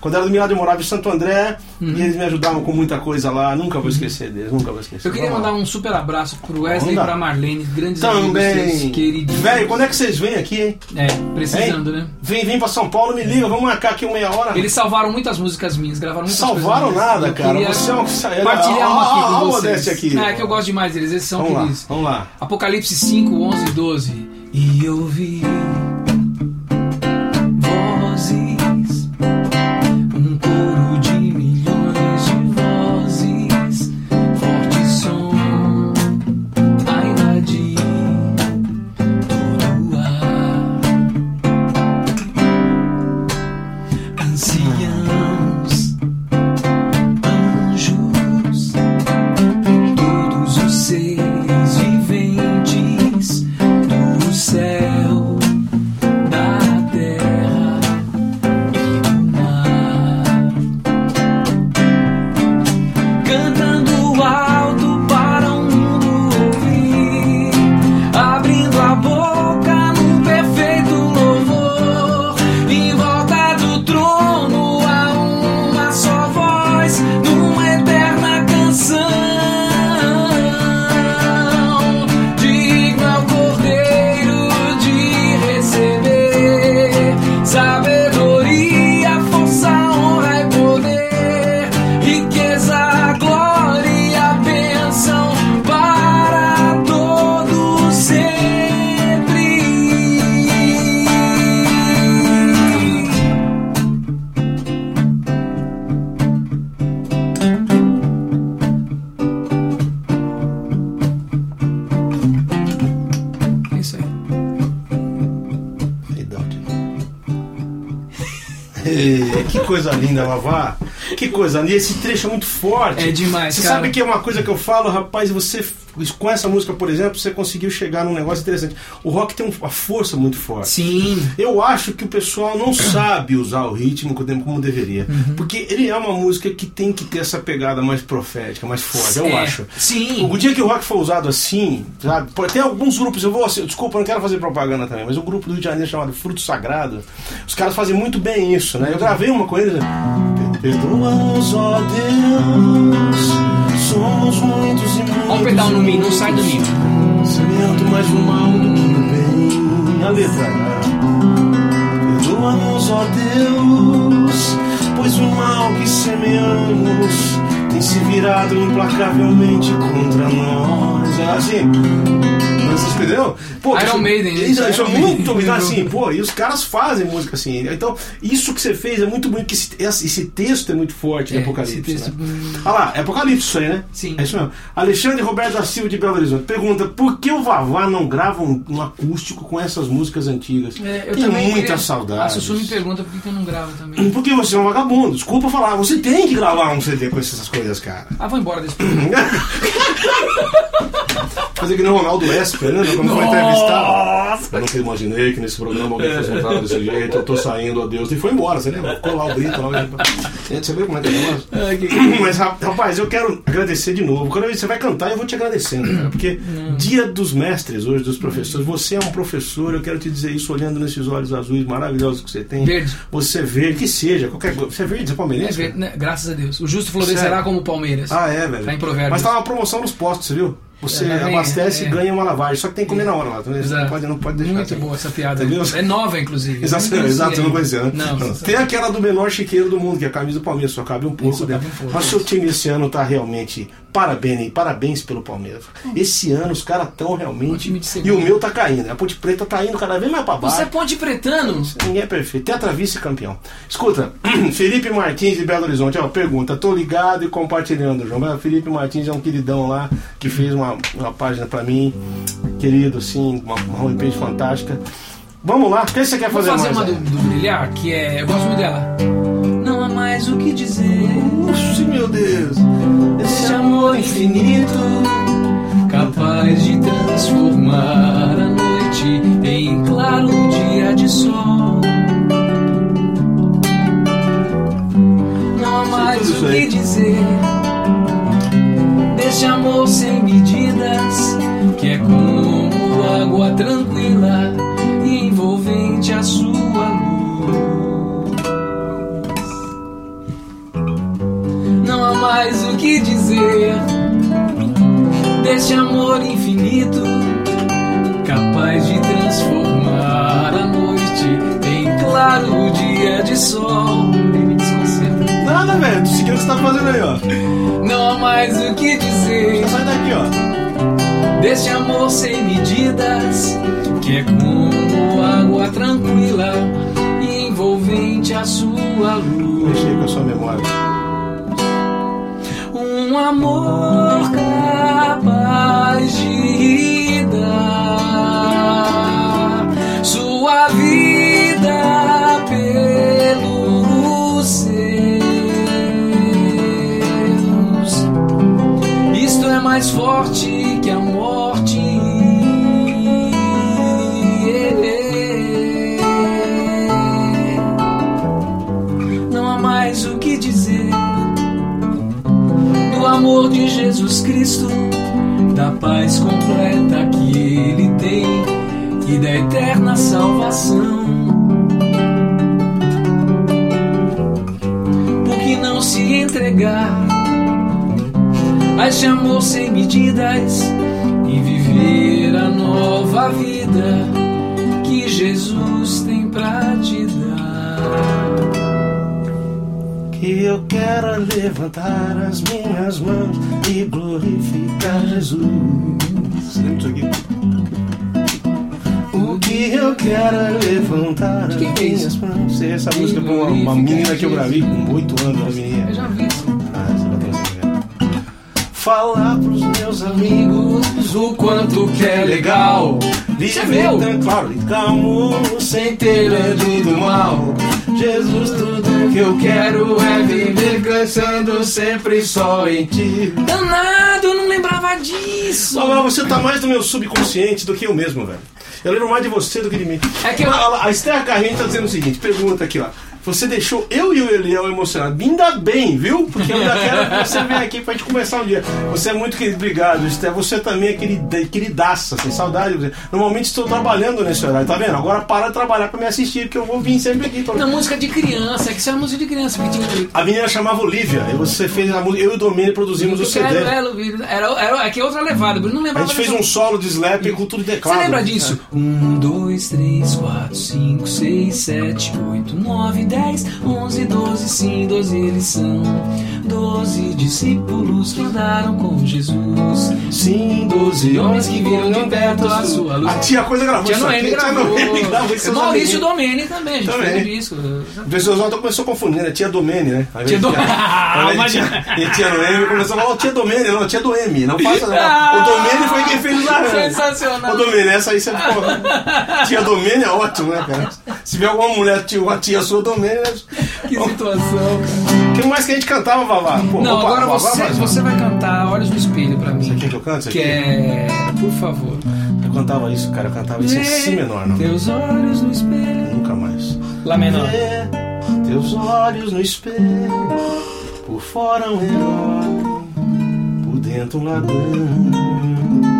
Quando era do lado, eu morava em Santo André e eles me ajudavam com muita coisa lá. Nunca vou esquecer deles, nunca vou esquecer. Uhum. Eu queria Vamos lá. mandar um super abraço pro Wesley e pra Marlene, grandes amigos Também. queridos. Velho, quando é que vocês vêm aqui, hein? É, precisando, Hein? né? Vem, vem pra São Paulo, me liga, vamos marcar aqui uma meia hora. Eles salvaram muitas músicas minhas, gravaram muitas Salvaram minhas. nada, cara. Você é um. Partilhar uma aqui ó, com ó, vocês. aqui. Ah, é que eu gosto demais deles, eles são Vamos lá, queridos. vamos lá. Apocalipse 5, 11 e 12. E eu vi coisa linda, Vavá. Que coisa linda. Esse trecho é muito forte. É demais, Você cara. sabe que é uma coisa que eu falo, rapaz, você com essa música, por exemplo, você conseguiu chegar num negócio interessante. O rock tem um- uma força muito forte. Sim. Eu acho que o pessoal não sabe usar o ritmo como deveria. Uhum. Porque ele é uma música que tem que ter essa pegada mais profética, mais forte, eu É, acho. Sim. O dia que o rock for usado assim, sabe? Tem alguns grupos, eu vou. assim, Desculpa, eu não quero fazer propaganda também, mas um grupo do Rio de Janeiro chamado Fruto Sagrado, os caras fazem muito bem isso, né? Eu gravei uma com eles. né? Perdoa-nos, ó Deus, somos muitos e muitos. Olha o pedal no Mi, não sai do Mi. Semeando mais o mal do que o bem. A letra. né? Perdoa-nos, ó Deus, pois o mal que semeamos tem se virado implacavelmente contra nós. É assim. Vocês entenderam? Pô, Iron isso- Maiden? Isso, isso é Iron muito Maiden. assim, pô, e os caras fazem música assim. Então, isso que você fez é muito bonito, que esse, esse- texto é muito forte de É, Apocalipse. esse texto- né? Olha lá, é Apocalipse isso aí, né? Sim. É isso mesmo. Alexandre Roberto da Silva de Belo Horizonte pergunta: por que o Vavá não grava um, um acústico com essas músicas antigas? É, eu Tem também muita queria- saudade. A Sussu me pergunta por que eu não gravo também. Porque você é um vagabundo. Desculpa falar, você tem que gravar um CD com essas coisas, cara. Ah, vou embora desse. Fazer que nem o Ronaldo Esper, né? Quando foi entrevistado. Eu nunca imaginei que nesse programa alguém fosse entrar desse jeito. Eu tô saindo, adeus. E foi embora, você lembra? Ficou lá o Brito. Lá, Gente, você viu como é que é Mas, ra- rapaz, eu quero agradecer de novo. Quando você vai cantar, eu vou te agradecendo, cara. Porque dia dos mestres hoje, dos professores, você é um professor, eu quero te dizer isso olhando nesses olhos azuis maravilhosos que você tem. Verde. Você é verde, que seja, qualquer coisa. Você é verde, você é É, palmeirense? ver- cara? né, graças a Deus. O justo florescerá Sério? como o Palmeiras. Ah, é, velho. Tá em Provérbios. Mas tá uma promoção nos postos, você viu? Você É, abastece é. e ganha uma lavagem. Só que tem que comer na hora lá. Então, Você não pode, não pode deixar. Muito assim. boa essa piada. Entendeu? É nova, inclusive. Exato, Eu exato, não conhecia, né? Não, Não. Tem aquela do menor chiqueiro do mundo, que é a camisa do Palmeiras, só cabe um pouco Isso, dentro. um pouco, Mas seu time esse ano tá realmente parabéns, parabéns pelo Palmeiras. Esse ano os caras estão Um realmente. time de E o meu tá caindo. A Ponte Preta tá indo cada vez mais pra baixo. Você é ponte pretano? Ninguém é perfeito. Tetra vice-campeão. Escuta, Felipe Martins de Belo Horizonte. Ó, pergunta, tô ligado e compartilhando, João. Mas Felipe Martins é um queridão lá que fez uma, uma página pra mim. Querido, assim, uma, uma homepage fantástica. Vamos lá, o que você quer Vou fazer, fazer mais? uma do, do Brilhar, que é. Eu gosto muito dela. Não há mais o que dizer. Oxi, meu Deus. Esse amor infinito, capaz de transformar a noite em claro dia de sol. Não há mais o que dizer desse amor sem medidas, que é como água tranquila e envolvente a sua mais o que dizer deste amor infinito, capaz de transformar a noite em claro dia de sol. Nada, velho. Tô seguindo o que você tá fazendo aí, ó. Não há mais o que dizer Sai daqui, ó. deste amor sem medidas, que é como água tranquila envolvente a sua luz. Mexei com a sua memória. Um amor capaz de Cristo, da paz completa que Ele tem e da eterna salvação. Por que não se entregar a este amor sem medidas e viver a nova vida que Jesus tem Que eu quero levantar as minhas mãos e glorificar Jesus. O que eu quero é levantar as Que é minhas isso? mãos. Sei essa E música pra uma, uma menina que eu gravei com 8 anos, uma menina. Eu já vi isso. Ah, velho. Falar pros meus amigos o quanto que é legal. Viu? tão claro e calmo, sem ter medo do mal. Jesus, tudo que eu quero é viver crescendo sempre só em ti. Danado, eu não lembrava disso. Agora você tá mais no meu subconsciente do que eu mesmo, velho. Eu lembro mais de você do que de mim. É que eu- a, a Esther Carrinho tá dizendo o seguinte: pergunta aqui, ó. Você deixou eu e o Eliel emocionados. Ainda bem, viu? Porque eu ainda quero que você venha aqui pra gente conversar um dia. Você é muito querido. Obrigado. Você também é querida, queridaça. Tem saudade de você. Normalmente estou trabalhando nesse horário, tá vendo? Agora para de trabalhar pra me assistir, porque eu vou vir sempre aqui. Pra... Na música de criança, é que isso era música de criança que tinha. A menina chamava Olivia. E você fez a música. Eu e o Domênio produzimos o Eu CD. quero ela. Era, era, aqui é outra levada, eu não A lembrava gente fez um solo de slap com tudo de teclado. Você lembra disso? Um, dois, três, quatro, cinco, seis, sete, oito, nove, dez, onze, doze, sim, doze eles são. Doze discípulos que andaram com Jesus. Sim, Doze homens que viram de perto a sua luz. A tia Coisa gravou Tia isso Noemi aqui. Tia Noemi gravou gravou. isso. Maurício Domene também, a gente Também. fez o disco. O pessoal já começou a confundir, né? Tia Domene, né? Tia de Do- ao invés de Imagina. tia, e tia Noemi começou a falar, "Ô, tia Domene, não, tia Doemi, não faça não. Ah! o Domene foi quem fez os arranjos. Sensacional. Ô Domene, essa aí você pô, Tia Domene é ótimo, né, cara? Se vier alguma mulher, tia, uma tia sua, Domene, Que situação, cara. O que mais que a gente cantava, Vavá? Pô, Não, opa, agora Vavá, você, vai. você vai cantar Olhos no Espelho pra mim. Você quer que eu cante Que é. Por favor. Eu cantava isso, cara, eu cantava isso em si menor, não. Teus olhos no espelho. Nunca mais. Lá menor. Vê teus olhos no espelho, por fora um herói, por dentro um ladrão.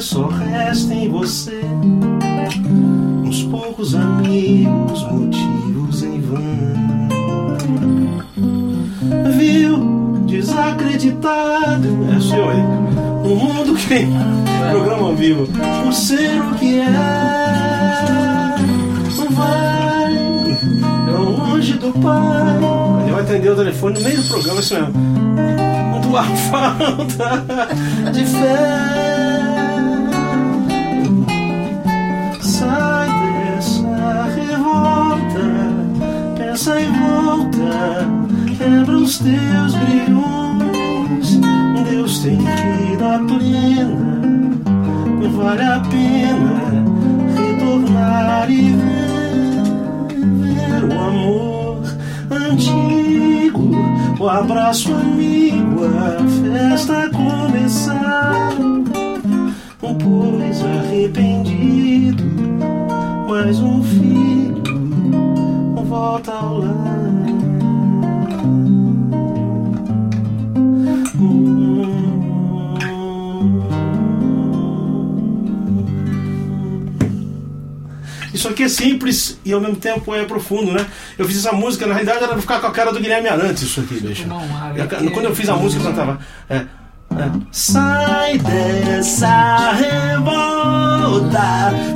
Só resta em você uns poucos amigos, motivos em vão. Viu, desacreditado, é seu aí. O mundo que programa ao vivo, por ser o que é vai tão longe do pai. Ele vai atender o telefone no meio do programa, isso mesmo. Tua falta de fé. Pensa em volta, quebra os teus grilhões. Deus tem vida plena, vale a pena voltar e ver, o amor antigo, o abraço amigo, a festa começar. Pois arrependido, mais um filho volta. Isso aqui é simples e ao mesmo tempo é profundo, né? Eu fiz essa música, na realidade era pra ficar com a cara do Guilherme Arantes, isso aqui, bicho. Quando eu fiz a música, eu cantava. É, é, Sai dessa revolta,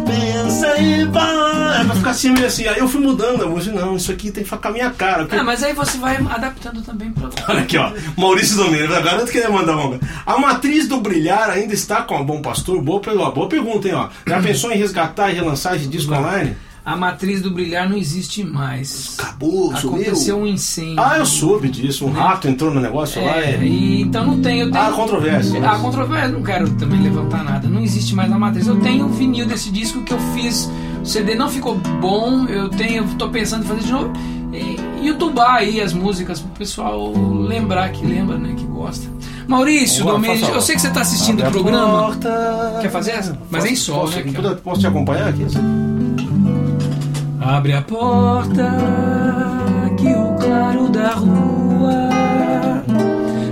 pensa e vai. É pra ficar assim, meio assim. Aí eu fui mudando a música. Não, isso aqui tem que ficar com a minha cara. Ah, mas aí você vai adaptando também pra. Olha aqui, ó. Maurício Domingos, garanto que ele mandar uma. A matriz do brilhar ainda está com o bom pastor? Boa, boa pergunta, hein, ó. Já pensou em resgatar e relançar esse disco online? a matriz do brilhar não existe mais. Acabou, Aconteceu um incêndio. Ah, eu soube disso. Um rato entrou no negócio lá. É, E... então não tem. Eu tenho, Ah, controvérsia. Ah, controvérsia, não quero também levantar nada. Não existe mais a matriz. Eu tenho o vinil desse disco que eu fiz. O CD não ficou bom. Eu tenho, tô pensando em fazer de novo. E youtubar aí as músicas pro pessoal lembrar que lembra, né? Que gosta. Maurício, Vamos lá, Domênico, faça eu sei que você tá assistindo Abre o a programa. porta. Quer fazer essa? Mas é em sol, posso, né, Posso, cara? posso te acompanhar aqui? Abre a porta que o claro da rua,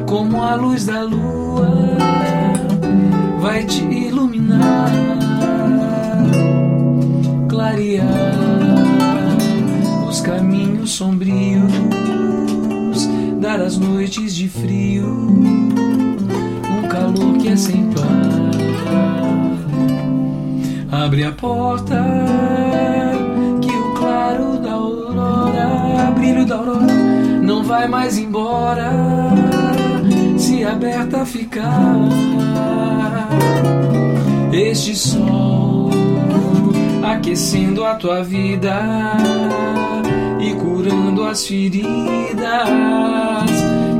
como a luz da lua, vai te iluminar, clarear os caminhos sombrios, dar as noites de frio um calor que é sem par. Abre a porta que o claro da aurora, brilho da aurora, não vai mais embora se aberta ficar. Este sol aquecendo a tua vida e curando as feridas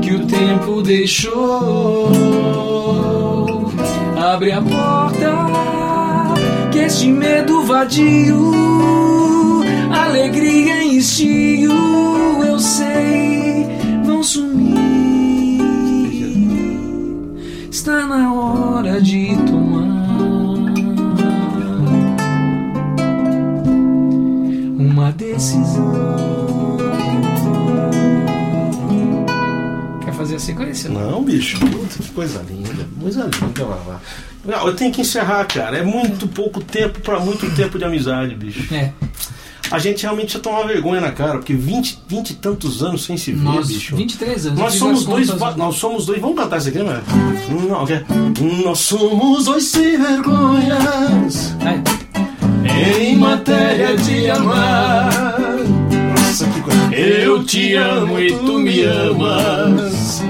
que o tempo deixou. Abre a porta que este medo vadio, alegria em estio, eu sei, vão sumir. Está na hora de tomar Quer fazer a sequência? Não, bicho. Puta, que coisa linda. Coisa linda, Vavá. Não, eu tenho que encerrar, cara. É muito pouco tempo pra muito tempo de amizade, bicho. É. A gente realmente ia tomar vergonha na cara, porque 20, 20 e tantos anos sem se ver, Nós, bicho. 23 anos. Nós somos dois. contas- va- Nós somos dois. Vamos cantar isso aqui, né? Não, quer? Nós somos dois sem vergonhas É. em matéria de amar. Nossa, que coisa. Eu te amo e tu me amas.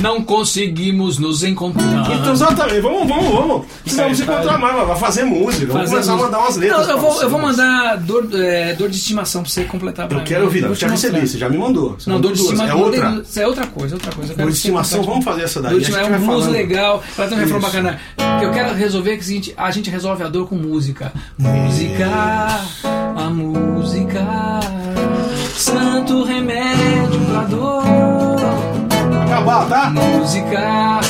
Não conseguimos nos encontrar. Então, exatamente, vamos, vamos, vamos. Precisamos aí, encontrar mais, vai fazer música. Vamos começar a música. mandar umas letras. Não, eu, vou, eu vou mandar dor, é, dor de estimação pra você completar pra Eu quero ouvir, Eu já recebi, você já me mandou. Você Não, dor de duas. estimação É outra. É outra coisa, outra coisa. Dor de estimação, vamos fazer essa daí. Dor de a gente estimação é um blues legal. Ela tem um refrão bacana. Eu quero resolver é que é o seguinte: a gente resolve a dor com música. Música, a música, santo remédio pra dor. Acabar, tá? Música,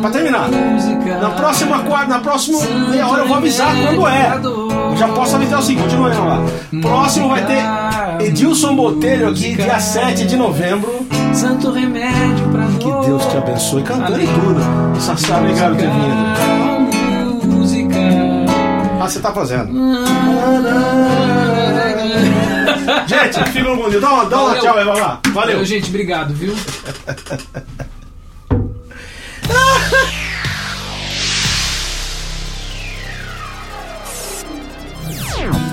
pra terminar. música. Na próxima quarta, na próxima meia hora eu vou avisar quando é. Eu já posso avisar o seguinte, continua aí lá. Próximo vai ter Edilson Botelho aqui, dia 7 de novembro. Santo remédio pra Que dor. Deus te abençoe, cantando e tudo. Sassá, obrigado por ter vindo. Música. Ah, você tá fazendo. gente, ficou com Deus. Dá uma, dá uma tchau aí, vai lá. Valeu. Valeu, gente. Obrigado, viu?